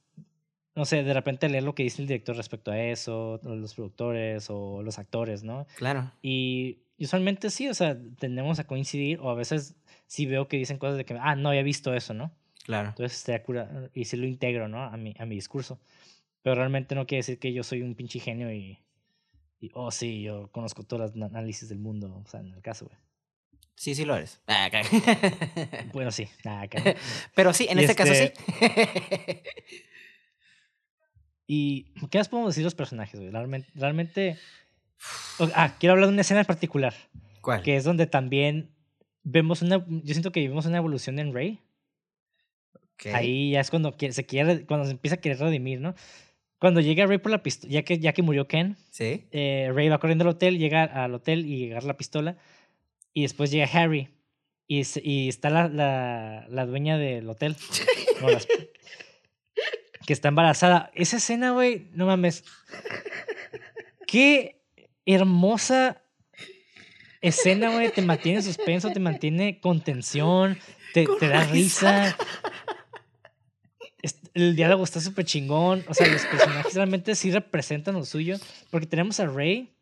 no sé, de repente leer lo que dice el director respecto a eso, los productores o los actores, ¿no? Claro. Y y usualmente sí, o sea, tendemos a coincidir o a veces sí veo que dicen cosas de que, ah, no había visto eso, ¿no? Claro. Entonces estaría cura y sí lo integro, ¿no? A mi, a mi discurso. Pero realmente no quiere decir que yo soy un pinche genio y, y oh, sí, yo conozco todos los análisis del mundo, o sea, en el caso, güey. Sí, sí lo eres. Ah, Bueno, sí, cara. Pero sí, en Y este caso sí. ¿Y qué más podemos decir de los personajes, güey? Realmente, realmente... Ah, quiero hablar de una escena en particular, ¿Cuál? que es donde también vemos una... Yo siento que vemos una evolución en Rey. Ahí ya es cuando se quiere, cuando se empieza a querer redimir, ¿no? Cuando llega Rey por la pistola, ya que, ya que murió Ken, Sí. eh, Ray va corriendo al hotel, llega al hotel y agarra la pistola. Y después llega Harry. Y, y está la, la, la dueña del hotel. no, las- que está embarazada. Esa escena, güey, no mames. Qué hermosa escena, güey. Te mantiene en suspenso, te mantiene con tensión, te, te da risa. risa. El diálogo está súper chingón. O sea, los personajes realmente sí representan lo suyo. Porque tenemos a Rey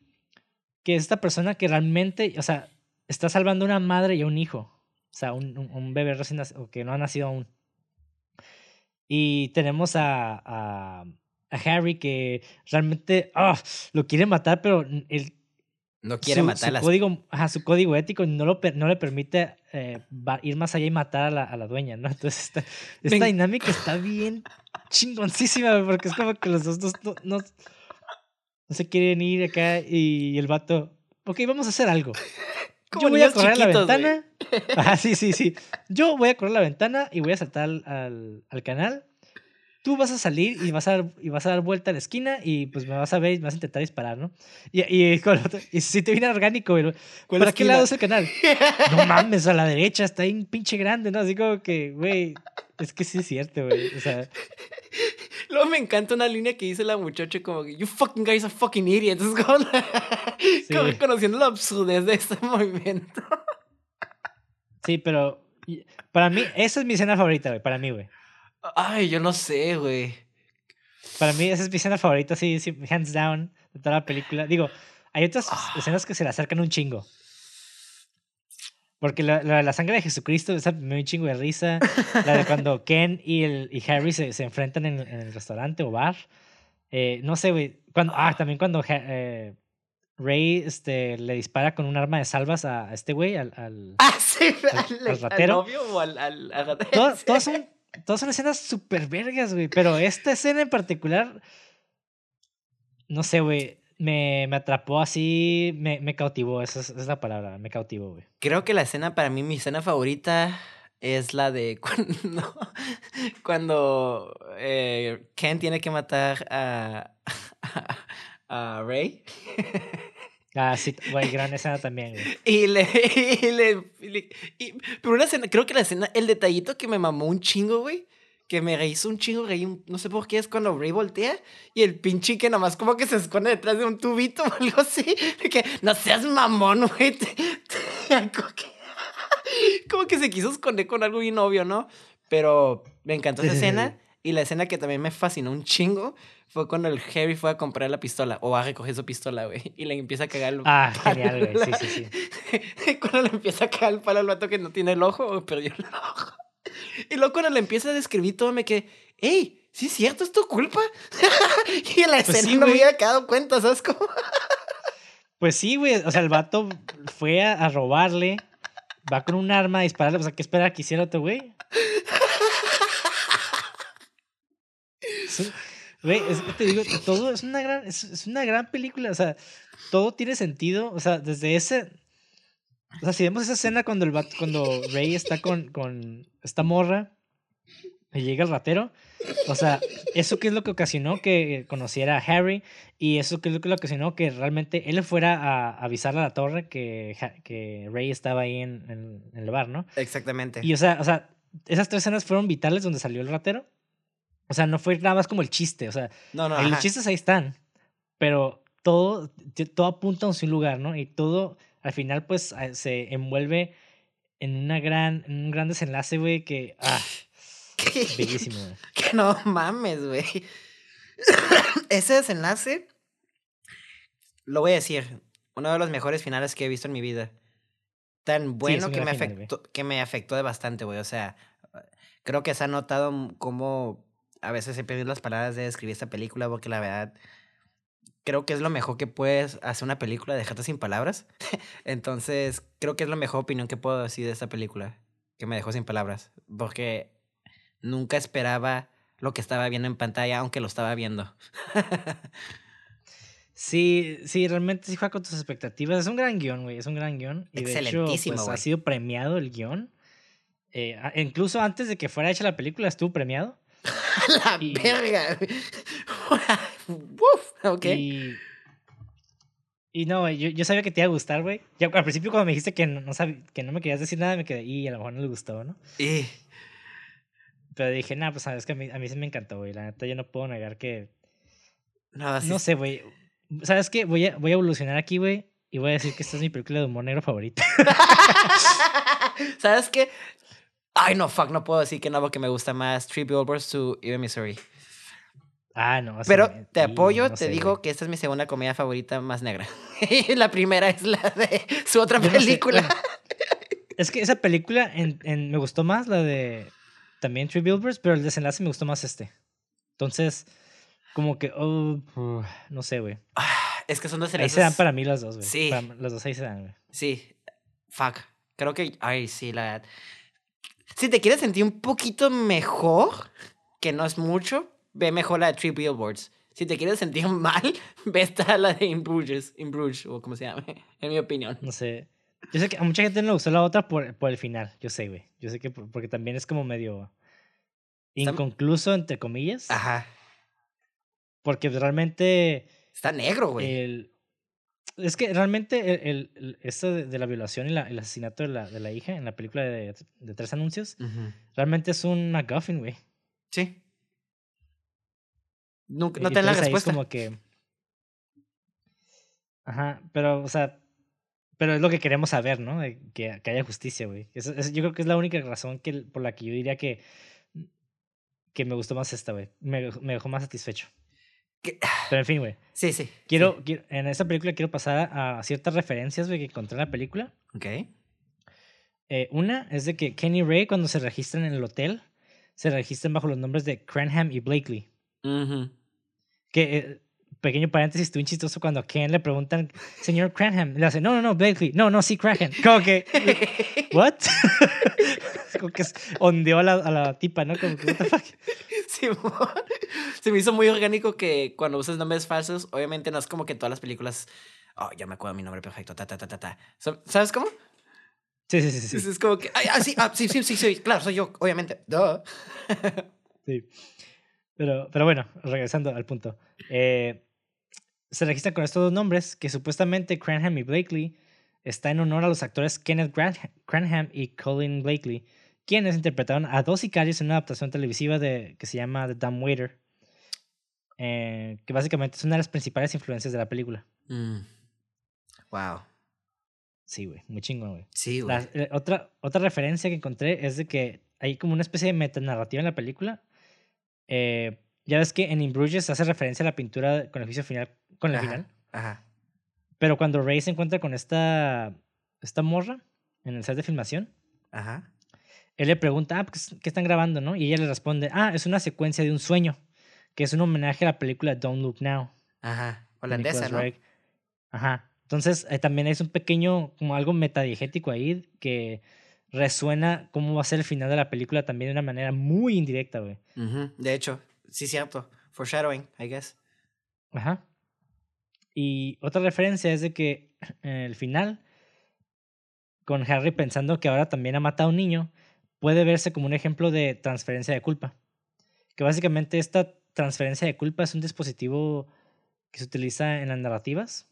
que es esta persona que realmente, o sea, está salvando a una madre y a un hijo. O sea, un, un, bebé recién nacido, que no ha nacido aún. Y tenemos a, a, Harry que realmente ah, lo quiere matar, pero el, No quiere su, matar a su las... código, ajá, su código ético no, lo, no le permite eh, ir más allá y matar a la, a la dueña, ¿no? Entonces, esta, esta dinámica está bien chingoncísima, porque es como que los dos no, no, no se quieren ir acá y el vato, ok, vamos a hacer algo. Yo voy a correr a la ventana. Ajá, sí, sí, sí. Yo voy a correr a la ventana y voy a saltar al, al, al canal. Tú vas a salir y vas a, dar, y vas a dar vuelta a la esquina y pues me vas a ver y me vas a intentar disparar, ¿no? Y, y, con otro- y si te viene orgánico. ¿Cuál ¿Para qué esquina? lado es el canal? No mames, a la derecha, está ahí un pinche grande, ¿no? Así como que, güey, es que sí es cierto, güey. O sea, Luego me encanta una línea que dice la muchacha como que you fucking guys are fucking idiots. Como, como Sí. conociendo la absurdez de este movimiento. sí, pero para mí, esa es mi escena favorita, güey, para mí, güey. Ay, yo no sé, güey. Para mí esa es mi escena favorita, sí, sí, hands down, de toda la película. Digo, hay otras Ah. escenas que se le acercan un chingo. Porque la, la, la sangre de Jesucristo, esa me dio un chingo de risa. La de cuando Ken y, el, y Harry se, se enfrentan en, en el restaurante o bar. Eh, no sé, güey. Cuando, ah, también cuando eh, Ray este, le dispara con un arma de salvas a, a este güey, al, al- Ah, sí, ¿Al- al, al al ratero? novio o al, al, al- Todas, todas son, todas son escenas súper vergas, güey. Pero esta escena en particular, no sé, güey. Me, me atrapó así, me, me cautivó, esa es, la palabra, me cautivó, güey. Creo que la escena para mí, mi escena favorita es la de cuando, cuando eh, Ken tiene que matar a, a, Ray. Ah, sí, güey, gran escena también, güey. Y le, y le, y le- y- pero una escena, creo que la escena, el detallito que me mamó un chingo, güey, que me hizo un chingo reír, un- no sé por qué, es cuando Ray voltea y el pinche que nomás como que se esconde detrás de un tubito o algo así, que no seas mamón, güey, te- te- como, que, como que se quiso esconder con algo bien obvio, ¿no? Pero me encantó esa escena y la escena que también me fascinó un chingo fue cuando el Harry fue a comprar la pistola o a recoger su pistola, güey, y le empieza a cagar el Ah, palo genial, güey, sí, sí, sí. cuando le empieza a caer el palo al vato que no tiene el ojo o perdió el ojo. Y luego cuando le empieza a describir todo me quedé, ¡Ey! ¿Sí es cierto? ¿Es tu culpa? y en la Pues escena sí, no me había dado cuenta, ¿sabes cómo? Pues sí, güey, o sea, el vato fue a, a robarle, va con un arma a dispararle, o sea, ¿qué espera que hiciera otro güey? Güey, es que te digo, todo es una gran, es, es una gran película, o sea, todo tiene sentido, o sea, desde ese, o sea, si vemos esa escena cuando el cuando Ray está con, con esta morra y llega el ratero, o sea, eso que es lo que ocasionó que conociera a Harry y eso que es lo que ocasionó que realmente él fuera a avisarle a la torre que, que Ray estaba ahí en, en- en el bar, ¿no? Exactamente. Y o sea, o sea, esas tres escenas fueron vitales donde salió el ratero. O sea, no fue nada más como el chiste, o sea, no, no, los chistes ahí están, pero todo, todo apunta hacia un lugar, ¿no? Y todo al final pues a- se envuelve en una gran, en un gran desenlace, güey, que, ah, bellísimo, güey. Que no mames, güey. Ese desenlace, lo voy a decir, uno de los mejores finales que he visto en mi vida. Tan bueno un que, me final, afectó, que me afectó de bastante, güey. O sea, creo que se ha notado cómo a veces he perdido las palabras de describir esta película porque la verdad creo que es lo mejor que puedes hacer una película, dejarte sin palabras. Entonces, creo que es la mejor opinión que puedo decir de esta película, que me dejó sin palabras, porque nunca esperaba lo que estaba viendo en pantalla, aunque lo estaba viendo. Sí, sí, realmente sí juega con tus expectativas. Es un gran guion, güey. Es un gran guion. Y de hecho, Excelentísimo, pues, ha sido premiado el guion. Eh, incluso antes de que fuera hecha la película, estuvo premiado. la Y- verga. Uf, ok. Y, y no, yo, yo sabía que te iba a gustar, güey. Al principio cuando me dijiste que no, no, que no me querías decir nada, me quedé, y a lo mejor no le gustó, ¿no? Y- Pero dije, nah, pues sabes que a mí, a mí sí me encantó, güey. La neta, yo no puedo negar que... no, sí No sé, güey. ¿Sabes qué? Voy a, voy a evolucionar aquí, güey. Y voy a decir que esta es mi película de humor negro favorita. ¿Sabes qué? Ay, no, fuck, no puedo decir que no, porque me gusta más Three Billboards to Ebbing, Missouri. Ah, no. Pero te sí, apoyo, no te digo güey. que esta es mi segunda comedia favorita más negra. Y la primera es la de su otra Yo no sé, película. Es que esa película en, en- me gustó más, la de también Three Billboards, pero el desenlace me gustó más este. Entonces, como que, oh, no sé, güey. Es que son dos Ahí se dan para mí las dos, güey. Sí. Para- Las dos ahí se dan, güey. Sí, fuck. Creo que, ay, sí, la... Si te quieres sentir un poquito mejor, que no es mucho, ve mejor la de Three Billboards. Si te quieres sentir mal, ve esta la de In Bruges, In Bruges, o como se llame, en mi opinión. No sé. Yo sé que a mucha gente no le gustó la otra por, por el final. Yo sé, güey. Yo sé que por- porque también es como medio inconcluso, entre comillas. Ajá. Porque realmente Está negro, güey. el... Es que realmente el, el- esto de, de la violación y la- el asesinato de la, de la hija en la película de, de Tres Anuncios realmente es un MacGuffin, güey. Sí. Y no te la ahí es respuesta. como que... Ajá, pero, o sea, pero es lo que queremos saber, ¿no? Que, que haya justicia, güey. Eso- eso yo creo que es la única razón que, por la que yo diría que, que me gustó más esta, güey. Me, me dejó más satisfecho. Pero en fin, güey. Sí, sí. Quiero, quiero- en esta película quiero pasar a, ciertas referencias, güey, que encontré en la película. Ok. Eh, una es de que Kenny Ray, cuando se registran en el hotel, se registran bajo los nombres de Cranham y Blakely. Que, eh, pequeño paréntesis, estuvo chistoso cuando a Ken le preguntan, señor Cranham, le hace, no, no, no, Blakely, no, no, sí, Cranham. Como que, ¿what? Como que ondeó a la, a la tipa, ¿no? Como que. Simón. Se me hizo muy orgánico que cuando usas nombres falsos, obviamente no es como que todas las películas. Oh, ya me acuerdo mi nombre perfecto. Ta, ta, ta, ta, ta. ¿Sabes cómo? Sí, sí, sí, sí. Es, sí. como que. Ah, sí, ah, sí, sí, sí, sí, claro, soy yo, obviamente. Duh. sí. Pero, pero bueno, regresando al punto. Eh, se registran con estos dos nombres que supuestamente Cranham y Blakely está en honor a los actores Kenneth Cranham y Colin Blakely, quienes interpretaron a dos sicarios en una adaptación televisiva de, que se llama The Dumb Waiter, eh, que básicamente es una de las principales influencias de la película. Mm. Wow. Sí, güey, muy chingón, güey. Sí, güey. La- eh, otra, otra referencia que encontré es de que hay como una especie de metanarrativa en la película. Eh, ya ves que en In Bruges hace referencia a la pintura con el juicio final, con el Ajá, final. Ajá. Pero cuando Ray se encuentra con esta, esta morra en el set de filmación, Ajá. Él le pregunta, ah, pues, ¿qué están grabando, no? Y ella le responde, ah, es una secuencia de un sueño, que es un homenaje a la película Don't Look Now. Ajá. de Holandesa, ¿no? Ajá. Entonces, eh, también es un pequeño, como algo metadiegético ahí, que resuena cómo va a ser el final de la película también de una manera muy indirecta, güey. De hecho, sí, cierto. Foreshadowing, I guess. Ajá. Y otra referencia es de que en el final, con Harry pensando que ahora también ha matado a un niño, puede verse como un ejemplo de transferencia de culpa. Que básicamente esta transferencia de culpa es un dispositivo que se utiliza en las narrativas,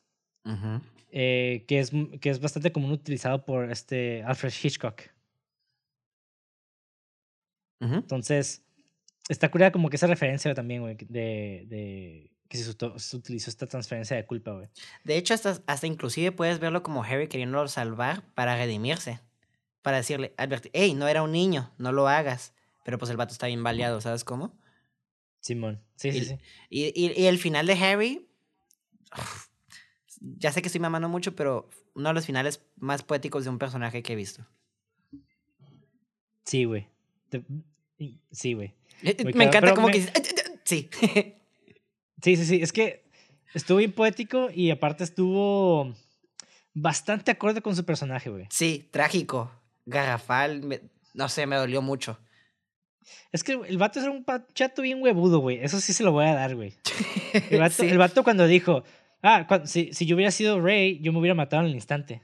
eh, que, es, que es bastante común utilizado por este Alfred Hitchcock. Entonces, está curada como que esa referencia también, güey, de, de que se, se utilizó esta transferencia de culpa, güey. De hecho, hasta, hasta inclusive puedes verlo como Harry queriéndolo salvar para redimirse. Para decirle, advertir, hey, no era un niño, no lo hagas. Pero pues el vato está bien baleado, ¿sabes cómo? Simón. Sí, sí, Y- sí. Y, y, y el final de Harry, ya sé que estoy mamando mucho, pero uno de los finales más poéticos de un personaje que he visto. Sí, güey. Sí, güey. Eh, eh, Me cabrón, encanta como me- que... dices, Sí. Sí, sí, sí. Es que estuvo bien poético y aparte estuvo bastante acorde con su personaje, güey. sí, trágico, garrafal, me- no sé, me dolió mucho. Es que el vato era un chato bien huevudo, güey. Eso sí se lo voy a dar, güey. El vato, Sí. el vato cuando dijo, ah, si, si yo hubiera sido Rey, yo me hubiera matado en el instante.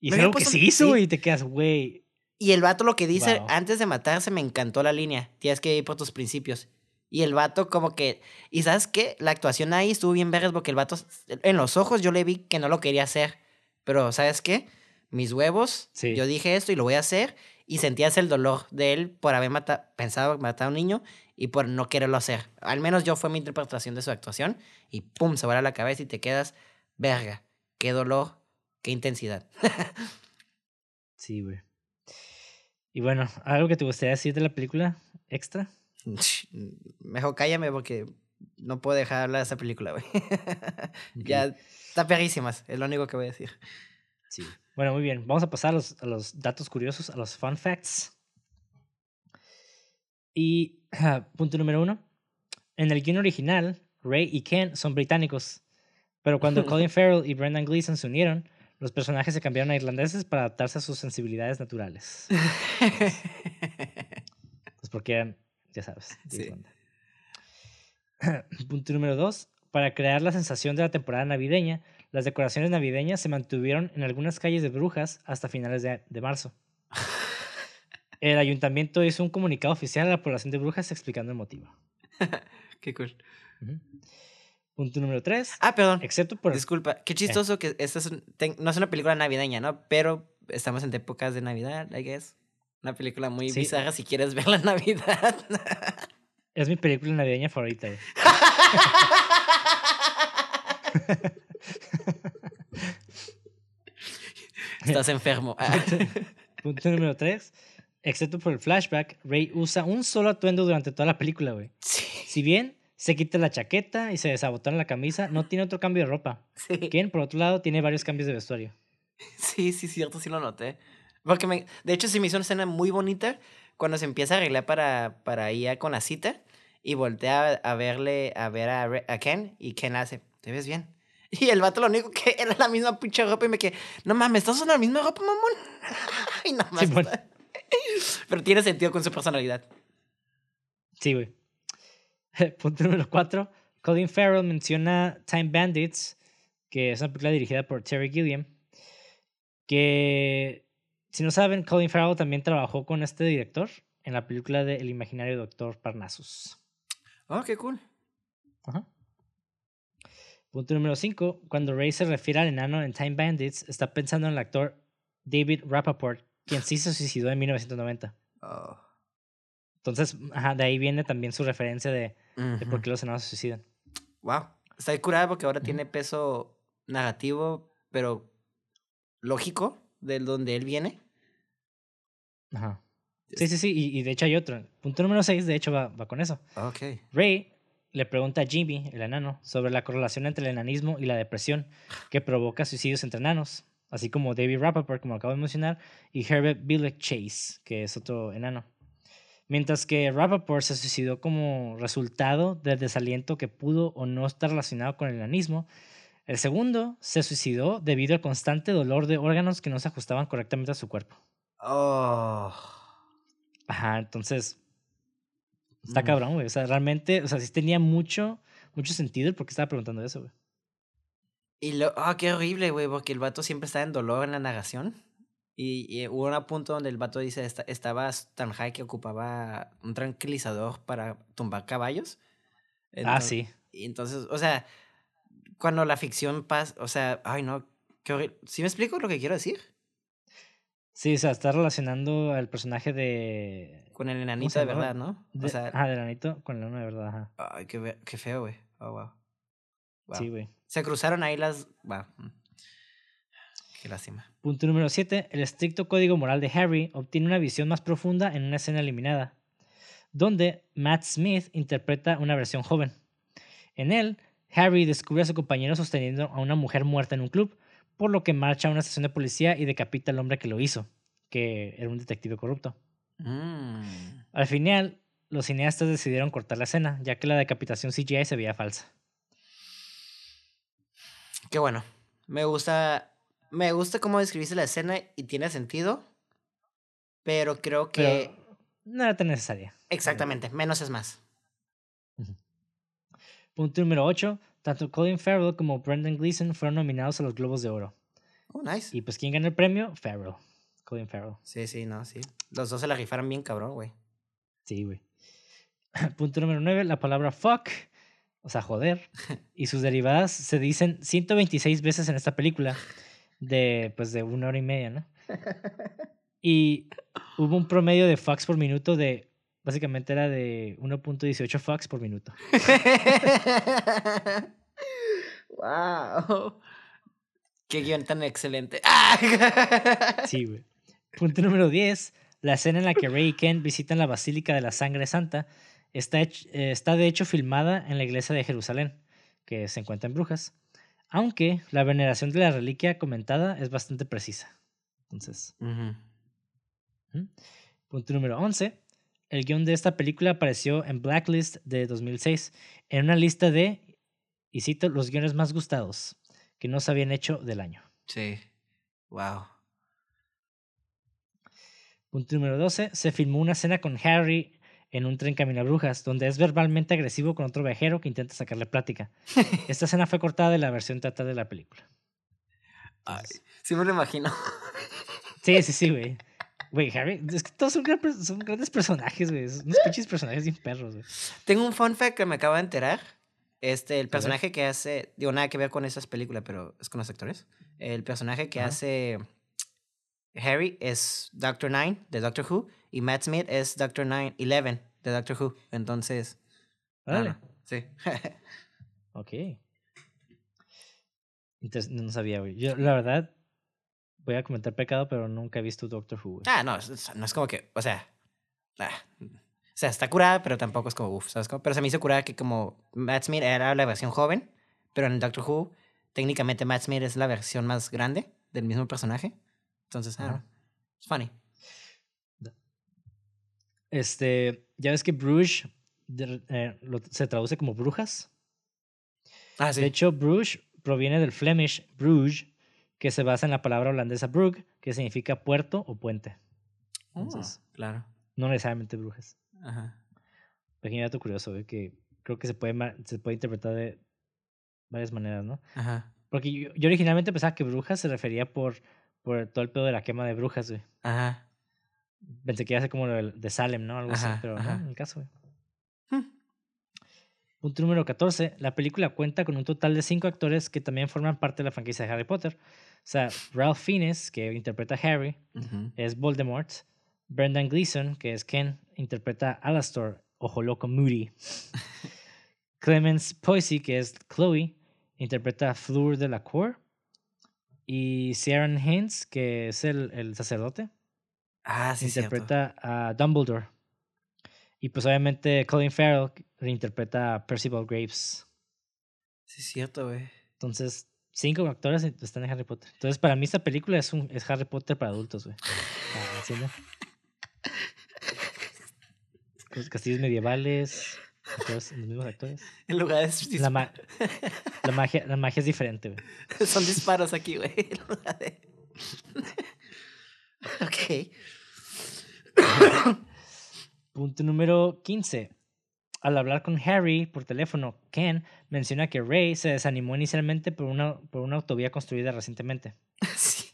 Y es algo que se hizo, sí. güey, y te quedas, güey. Y el vato lo que dice Wow. antes de matarse me encantó la línea. Tienes que ir por tus principios. Y el vato como que... Y sabes qué? La actuación ahí estuvo bien vergas porque el vato... En los ojos yo le vi que no lo quería hacer. Pero ¿sabes qué? Mis huevos. Sí. Yo dije esto y lo voy a hacer. Y sentías el dolor de él por haber mata- pensado matar a un niño y por no quererlo hacer. Al menos yo fue mi interpretación de su actuación. Y pum, se vuela la cabeza y te quedas... Verga. Qué dolor. Qué intensidad. Sí, güey. Y bueno, ¿algo que te gustaría decir de la película extra? Mejor cállame porque No puedo dejar de hablar de esa película, güey. ya está perrísimas, es lo único que voy a decir. Sí. Bueno, muy bien. Vamos a pasar a los, a los datos curiosos, a los fun facts. Y punto número uno. En el guion original, Ray y Ken son británicos. Pero cuando Colin Farrell y Brendan Gleeson se unieron, los personajes se cambiaron a irlandeses para adaptarse a sus sensibilidades naturales. pues porque, ya sabes. Sí. Punto número dos. Para crear la sensación de la temporada navideña, las decoraciones navideñas se mantuvieron en algunas calles de Brujas hasta finales de, de marzo. El ayuntamiento hizo un comunicado oficial a la población de Brujas explicando el motivo. Qué cool. Ujú. Punto número tres. Ah, perdón. Excepto por... Disculpa, qué chistoso que esta es un- ten- no es una película navideña, ¿no? Pero estamos en épocas de Navidad, I guess. Una película muy Sí. bizarra si quieres ver la Navidad. Es mi película navideña favorita. Estás enfermo. Punto número tres. Excepto por el flashback, Ray usa un solo atuendo durante toda la película, güey. Sí, Si bien se quita la chaqueta y se desabotona la camisa, no tiene otro cambio de ropa. sí. Ken, por otro lado, tiene varios cambios de vestuario. Sí, sí, cierto, sí lo noté. Porque me, de hecho se me hizo una escena muy bonita cuando se empieza a arreglar para, para ir con la cita y voltea a, verle, a ver a Ken y Ken hace, ¿te ves bien? Y el vato lo único que era la misma pinche ropa y me quedé, no mames, ¿estás usando la misma ropa, mamón? Ay, no mames. bueno. Pero tiene sentido con su personalidad. Sí, güey. Punto número cuatro. Colin Farrell menciona Time Bandits, que es una película dirigida por Terry Gilliam, que, si no saben, Colin Farrell también trabajó con este director en la película de El imaginario Doctor Parnassus. Oh, qué cool. Ajá. Punto número 5. Cuando Ray se refiere al enano en Time Bandits, está pensando en el actor David Rappaport, quien sí se suicidó en 1990. Oh. Entonces, ajá, de ahí viene también su referencia de, de por qué los enanos se suicidan. Wow. Está curada porque ahora tiene peso narrativo, pero lógico, del donde él viene. Ajá. Sí, sí, sí, y, y de hecho hay otro. Punto número 6, de hecho, va, va con eso. Ok. Ray le pregunta a Jimmy, el enano, sobre la correlación entre el enanismo y la depresión que provoca suicidios entre enanos, así como David Rappaport, como acabo de mencionar, y Herbert Billick Chase, que es otro enano. Mientras que Rappaport se suicidó como resultado del desaliento que pudo o no estar relacionado con el enanismo, el segundo se suicidó debido al constante dolor de órganos que no se ajustaban correctamente a su cuerpo. Oh. Ajá, entonces. Está cabrón, güey. O sea, realmente, o sea, sí tenía mucho, mucho sentido el por qué estaba preguntando eso, güey. Y lo, ah, qué horrible, güey, porque el vato siempre está en dolor en la narración. Y, y hubo un punto donde el vato dice, "Esta- estaba tan high que ocupaba un tranquilizador para tumbar caballos. ah, Enton- sí. Y entonces, o sea, cuando la ficción pasa, o sea, ay no, qué horrible. ¿Sí me explico lo que quiero decir? Sí, o sea, está relacionando al personaje de. Con el enanito de verdad, ¿no? de o sea, ajá, del anito con el enano de verdad, ajá. ay, qué, qué feo, güey. Oh, wow. Wow. Sí, güey. Se cruzaron ahí las... Wow. mm. Qué lástima. Punto número 7. El estricto código moral de Harry obtiene una visión más profunda en una escena eliminada, donde Matt Smith interpreta una versión joven. En él, Harry descubre a su compañero sosteniendo a una mujer muerta en un club, por lo que marcha a una estación de policía y decapita al hombre que lo hizo, que era un detective corrupto. Mm. Al final, los cineastas decidieron cortar la escena, ya que la decapitación CGI se veía falsa. Qué bueno. Me gusta. Me gusta cómo describiste la escena y tiene sentido. Pero creo que. Pero no era tan necesaria. Exactamente. Menos es más. Punto número 8. Tanto Colin Farrell como Brendan Gleeson fueron nominados a los Globos de Oro. Oh, nice. Y pues, ¿quién ganó el premio? Farrell. Colin Farrell. Sí, sí, no, sí. Los dos se la rifaron bien cabrón, güey. Sí, güey. Punto número 9. La palabra fuck, o sea, joder, y sus derivadas se dicen 126 veces en esta película, de pues de una hora y media, ¿no? Y hubo un promedio de fucks por minuto de, básicamente era de 1.18 fucks por minuto. wow. Qué guion tan excelente. Sí, güey. Punto número 10. La escena en la que Ray y Ken visitan la Basílica de la Sangre Santa Está, eh, está de hecho filmada en la iglesia de Jerusalén, que se encuentra en Brujas, aunque la veneración de la reliquia comentada es bastante precisa. Entonces. Punto número 11. El guion de esta película apareció en Blacklist de 2006, en una lista de, y cito, los guiones más gustados que no se habían hecho del año. Sí. Wow. Punto número 12. Se filmó una escena con Harry en un tren camino a brujas, donde es verbalmente agresivo con otro viajero que intenta sacarle plática. Esta escena fue cortada de la versión teatral de la película. Ay, sí me lo imagino. Sí, sí, sí, güey. Güey, Harry, es que todos son, gran son grandes personajes, güey. Son unos pinches personajes bien perros, güey. Tengo un fun fact que me acabo de enterar. Este, el personaje que hace, digo, nada que ver con esas películas, pero es con los actores. El personaje que Ajá. hace Harry es Doctor Nine de Doctor Who y Matt Smith es Doctor Nine Eleven de Doctor Who. Entonces, ah, Órale. no, sí. Ok. Entonces, no sabía, güey. Yo, la verdad, voy a comentar pecado, pero nunca he visto Doctor Who, güey. ah, no, no es como que, o sea, ah, o sea, está curada, pero tampoco es como, uff, ¿sabes cómo? Pero se me hizo curada que como Matt Smith era la versión joven, pero en Doctor Who, técnicamente Matt Smith es la versión más grande del mismo personaje. Entonces, ah, es funny. Este, ya ves que Bruges de- eh, lo- se traduce como brujas. Ah, sí. De hecho, Bruges proviene del Flemish Bruges, que se basa en la palabra holandesa brug, que significa puerto o puente. Oh, entonces- claro. No necesariamente brujas. Ajá. Pequeño dato curioso, güey, que creo que se puede, se puede interpretar de varias maneras, ¿no? Ajá. Porque yo, yo originalmente pensaba que brujas se refería por, por todo el pedo de la quema de brujas, güey. Ajá. Pensé que iba a ser como lo de Salem, ¿no? Algo Ajá, así, pero ajá. no, en el caso, güey. Hmm. Punto número 14. La película cuenta con un total de cinco actores que también forman parte de la franquicia de Harry Potter. O sea, Ralph Fiennes, que interpreta a Harry, es Voldemort. Brendan Gleeson, que es Ken, interpreta a Alastor, ojo loco Moody. Clemens Poissy, que es Chloe, interpreta a Fleur de la Cour. Y Ciaran Haynes, que es el, el sacerdote, Ah, sí, cierto. interpreta a Dumbledore. Y pues obviamente Colin Farrell reinterpreta a Percival Graves. Sí, cierto, güey. Entonces, cinco actores están en Harry Potter. Entonces, para mí esta película es, un, es Harry Potter para adultos, güey. Ah, castillos medievales, actores- los mismos actores. En lugar de La, ma- la magia, la magia es diferente, güey. son disparos aquí, güey. En lugar de- ok. Punto número 15. Al hablar con Harry por teléfono, Ken menciona que Ray se desanimó inicialmente por una, por una autovía construida recientemente. Sí.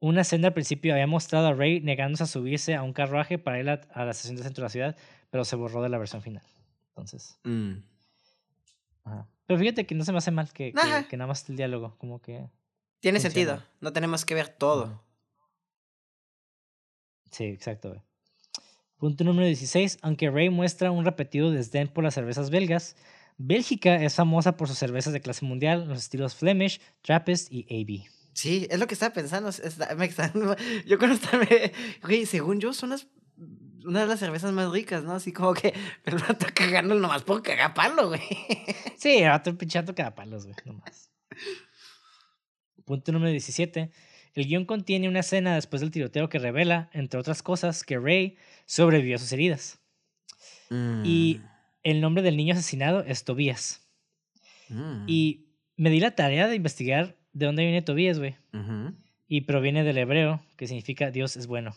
Una escena al principio había mostrado a Ray negándose a subirse a un carruaje para ir a, a la estación de centro de la ciudad, pero se borró de la versión final. Entonces, Mm. ajá. Pero fíjate que no se me hace mal que, que, Ajá. que nada más el diálogo, como que... Tiene Funciona. sentido. No tenemos que ver todo. Sí, exacto. Punto número 16. Aunque Ray muestra un repetido desdén por las cervezas belgas, Bélgica es famosa por sus cervezas de clase mundial, los estilos Flemish, Trappist y AB. Sí, es lo que estaba pensando. está- me yo cuando estaba... Güey, según yo, son las... Una de las cervezas más ricas, ¿no? Así como que... Pero no está cagando nomás por cagar palo, güey. Sí, otro pinchato cada palos, güey, nomás. Punto número 17. El guion contiene una escena después del tiroteo que revela, entre otras cosas, que Ray sobrevivió a sus heridas. Y el nombre del niño asesinado es Tobías. Mm. Y me di la tarea de investigar de dónde viene Tobías, güey. Y proviene del hebreo, que significa Dios es bueno.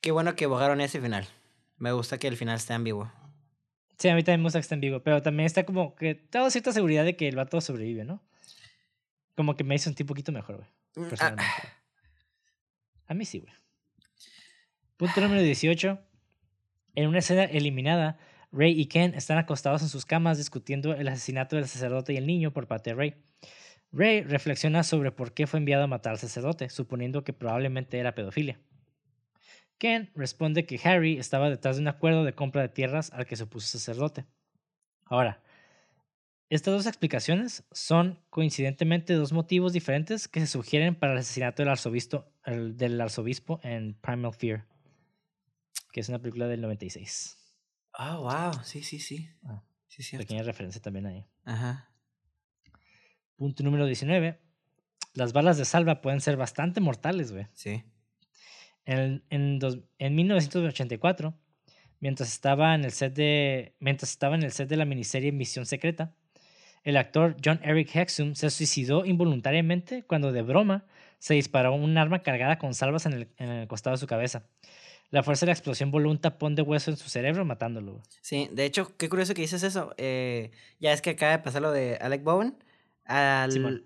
Qué bueno que borraron ese final. Me gusta que el final esté ambiguo. Sí, a mí también me gusta que esté en vivo, pero también está como que tengo cierta seguridad de que el vato sobrevive, ¿no? Como que me hizo sentir un poquito mejor, güey. Mm, ah, Personalmente. A mí sí, güey. Punto número 18. En una escena eliminada, Ray y Ken están acostados en sus camas discutiendo el asesinato del sacerdote y el niño por parte de Ray. Ray reflexiona sobre por qué fue enviado a matar al sacerdote, suponiendo que probablemente era pedofilia. Ken responde que Harry estaba detrás de un acuerdo de compra de tierras al que se opuso el sacerdote. Ahora, estas dos explicaciones son coincidentemente dos motivos diferentes que se sugieren para el asesinato del arzobispo, el- del arzobispo en Primal Fear, que es una película del 96. Oh, wow. Sí, sí, sí. Ah, Sí, sí. Pequeña referencia también ahí. Ajá. Punto número 19. Las balas de salva pueden ser bastante mortales, güey. Sí. En, en, dos- en 1984, mientras estaba en el set de mientras estaba en el set de la miniserie Misión Secreta, el actor John Eric Hexum se suicidó involuntariamente cuando de broma se disparó un arma cargada con salvas en el, en el costado de su cabeza. La fuerza de la explosión voló un tapón de hueso en su cerebro, matándolo. Sí, de hecho, qué curioso que dices eso. Eh, ya es que acaba de pasar lo de Alec Bowen. Al- Simón.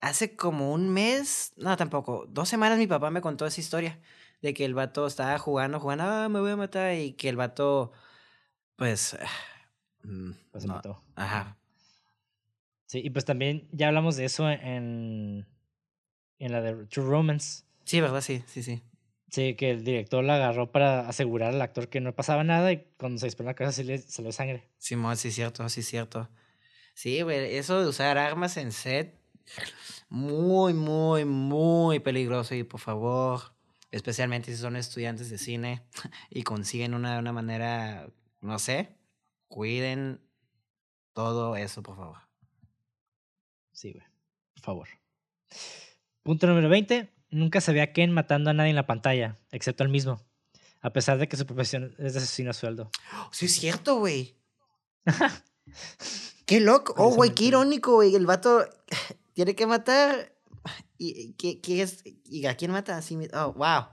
hace como un mes, no, tampoco, dos semanas mi papá me contó esa historia. De que el vato estaba jugando, jugando, ah, me voy a matar. Y que el vato, pues, mm, Pues se mató. Ajá. Sí, y pues también ya hablamos de eso en, en la de True Romance. Sí, ¿verdad? Sí, sí, sí. Sí, que el director la agarró para asegurar al actor que no pasaba nada y cuando se disparó en la cabeza sí le salió sangre. Simón, sí, cierto, sí, cierto. Sí, güey, eso de usar armas en set, muy, muy, muy peligroso. Y por favor, especialmente si son estudiantes de cine y consiguen una, una manera, no sé, cuiden todo eso, por favor. Sí, güey. Por favor. Punto número 20. Nunca se ve a Ken matando a nadie en la pantalla, excepto al mismo. A pesar de que su profesión es de asesino a sueldo. Sí, es cierto, güey. Qué loco. Oh, güey, qué irónico, güey. El vato tiene que matar. ¿Y qué, qué es? ¿Y a quién mata? Así Oh, wow.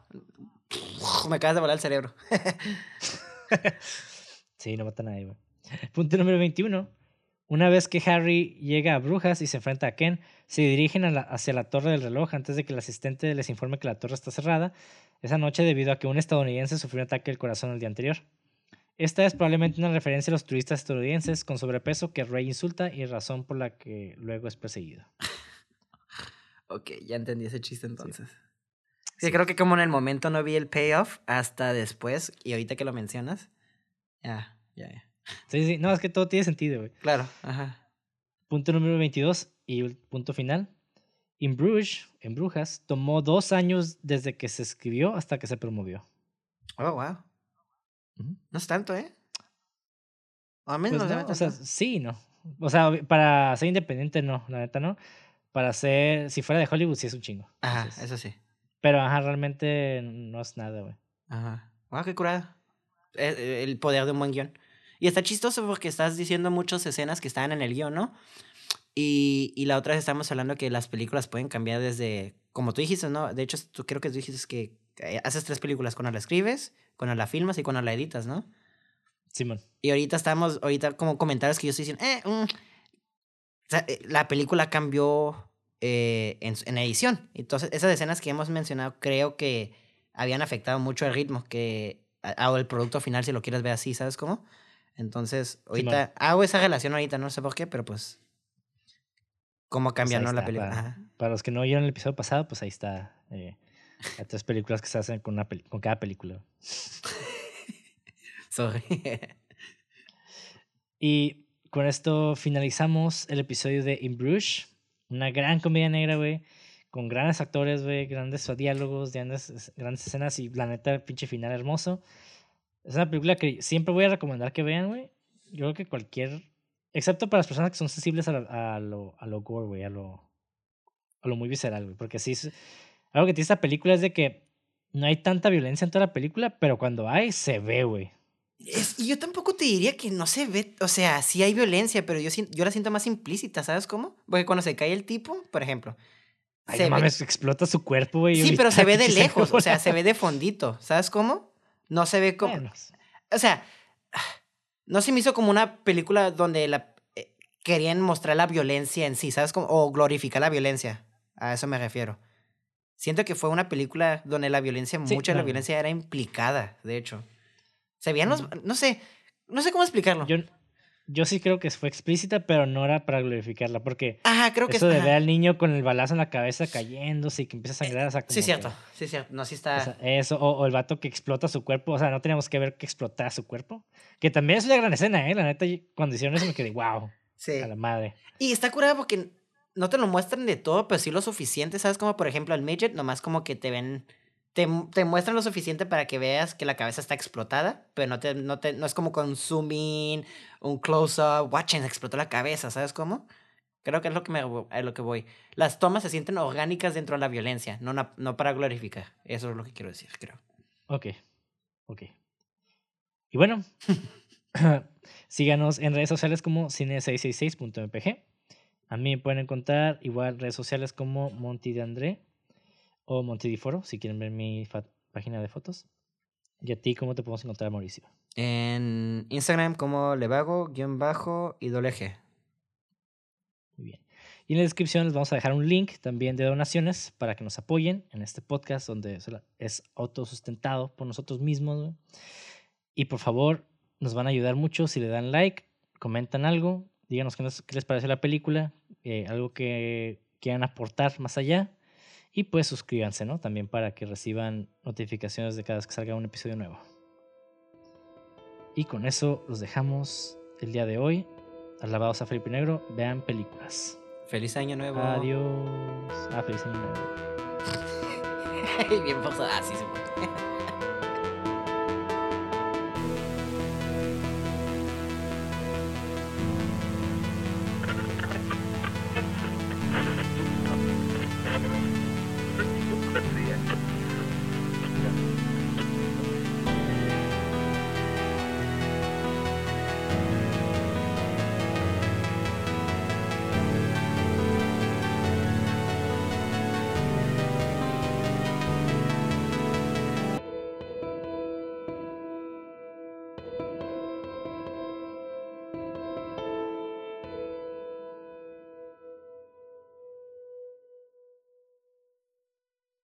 Me acabas de volar el cerebro. Sí, no mata a nadie, güey. Punto número 21. Una vez que Harry llega a Brujas y se enfrenta a Ken, se dirigen a la- hacia la torre del reloj antes de que el asistente les informe que la torre está cerrada esa noche debido a que un estadounidense sufrió un ataque del corazón el día anterior. Esta es probablemente una referencia a los turistas estadounidenses con sobrepeso que Rey insulta y razón por la que luego es perseguido. Ok, ya entendí ese chiste entonces. Sí. Sí. creo que como en el momento no vi el payoff hasta después y ahorita que lo mencionas. Ya, ya, ya. Sí, sí, no, es que todo tiene sentido, güey. Claro, ajá. Punto número 22 y el punto final. In Bruges, en Brujas, tomó dos años desde que se escribió hasta que se promovió. Oh, wow. No es tanto, ¿eh? O a mí Pues no o sea, sí, no. O sea, para ser independiente, no, la neta no. Para ser, si fuera de Hollywood, sí es un chingo. Ajá, Entonces, eso sí. Pero, ajá, realmente no es nada, güey. Ajá. Wow, qué curada. Eh, eh, El poder de un buen guion. Y está chistoso porque estás diciendo muchas escenas que estaban en el guion, ¿no? Y, y la otra vez estamos hablando que las películas pueden cambiar desde, como tú dijiste, ¿no? De hecho, tú creo que tú dijiste que eh, haces tres películas, cuando la escribes, cuando la filmas y cuando la editas, ¿no? Simón. Y ahorita estamos, ahorita como comentarios que yo estoy diciendo, eh, mm, o sea, eh, la película cambió eh, en, en edición. Entonces, esas escenas que hemos mencionado creo que habían afectado mucho el ritmo que, o el producto final, si lo quieres ver así, ¿sabes cómo? Entonces, ahorita hago esa relación ahorita, no sé por qué, pero pues, cómo Pues cambia, ahí ¿no? La película. Para, para los que no oyeron el episodio pasado, pues ahí está. eh, hay tres películas que se hacen con, una con cada película. Sorry. Y con esto finalizamos el episodio de In Bruges. Una gran comedia negra, güey. Con grandes actores, güey. Grandes diálogos, grandes, es- grandes escenas y la neta, pinche final hermoso. Es una película que siempre voy a recomendar que vean, güey. Yo creo que cualquier. Excepto para las personas que son sensibles a lo, a lo, a lo gore, güey. A lo, a lo muy visceral, güey. Porque sí, es- algo que tiene esta película es de que no hay tanta violencia en toda la película, pero cuando hay, se ve, güey. Y yo tampoco te diría que no se ve, o sea, sí hay violencia, pero yo, yo la siento más implícita, ¿sabes cómo? Porque cuando se cae el tipo, por ejemplo. Ay, se no ve- mames, explota su cuerpo, güey. sí, pero se ve de lejos, o sea, se ve de fondito, ¿sabes cómo? No se ve como... O sea, no se me hizo como una película donde la, eh, querían mostrar la violencia en sí, ¿sabes cómo? O glorificar la violencia, a eso me refiero. Siento que fue una película donde la violencia, Sí, mucha de la violencia era implicada, de hecho. Se veían los... Mm. No sé, no sé cómo explicarlo. Yo, yo sí creo que fue explícita, pero no era para glorificarla, porque Ajá, creo que eso es- de ver al niño con el balazo en la cabeza cayéndose y que empieza a sangrar, o sea, como Sí, que- cierto. Sí, cierto. No, sí o está. sea, eso, o, o el vato que explota su cuerpo, o sea, no teníamos que ver que explotara su cuerpo, que también es una gran escena, ¿eh? La neta, cuando hicieron eso me quedé, wow, sí. a la madre. Y está curada porque no te lo muestran de todo, pero sí lo suficiente, ¿sabes? Como por ejemplo al midget, nomás como que te ven te, te muestran lo suficiente para que veas que la cabeza está explotada, pero no, te, no, te, no es como con zoom in, un close-up, watching, explotó la cabeza, ¿sabes cómo? Creo que es lo que, me, es lo que voy. Las tomas se sienten orgánicas dentro de la violencia, no, no para glorificar. Eso es lo que quiero decir, creo. Ok, ok. Y bueno, síganos en redes sociales como cine666.mpg. A mí me pueden encontrar igual redes sociales como Monty de André o Monty Foro, si quieren ver mi página de fotos. ¿Y a ti cómo te podemos encontrar, Mauricio? En Instagram como levago, guion bajo y doble G. Muy bien. Y en la descripción les vamos a dejar un link también de donaciones para que nos apoyen en este podcast donde es autosustentado por nosotros mismos. Y por favor, nos van a ayudar mucho si le dan like, comentan algo, díganos qué, les parece la película, eh, algo que quieran aportar más allá. Y pues suscríbanse, ¿no? También para que reciban notificaciones de cada vez que salga un episodio nuevo. Y con eso los dejamos el día de hoy. Alabados a Felipe Negro, vean películas. Feliz año nuevo. Adiós. Ah, feliz año nuevo. Bien forzado. Ah, sí se puede.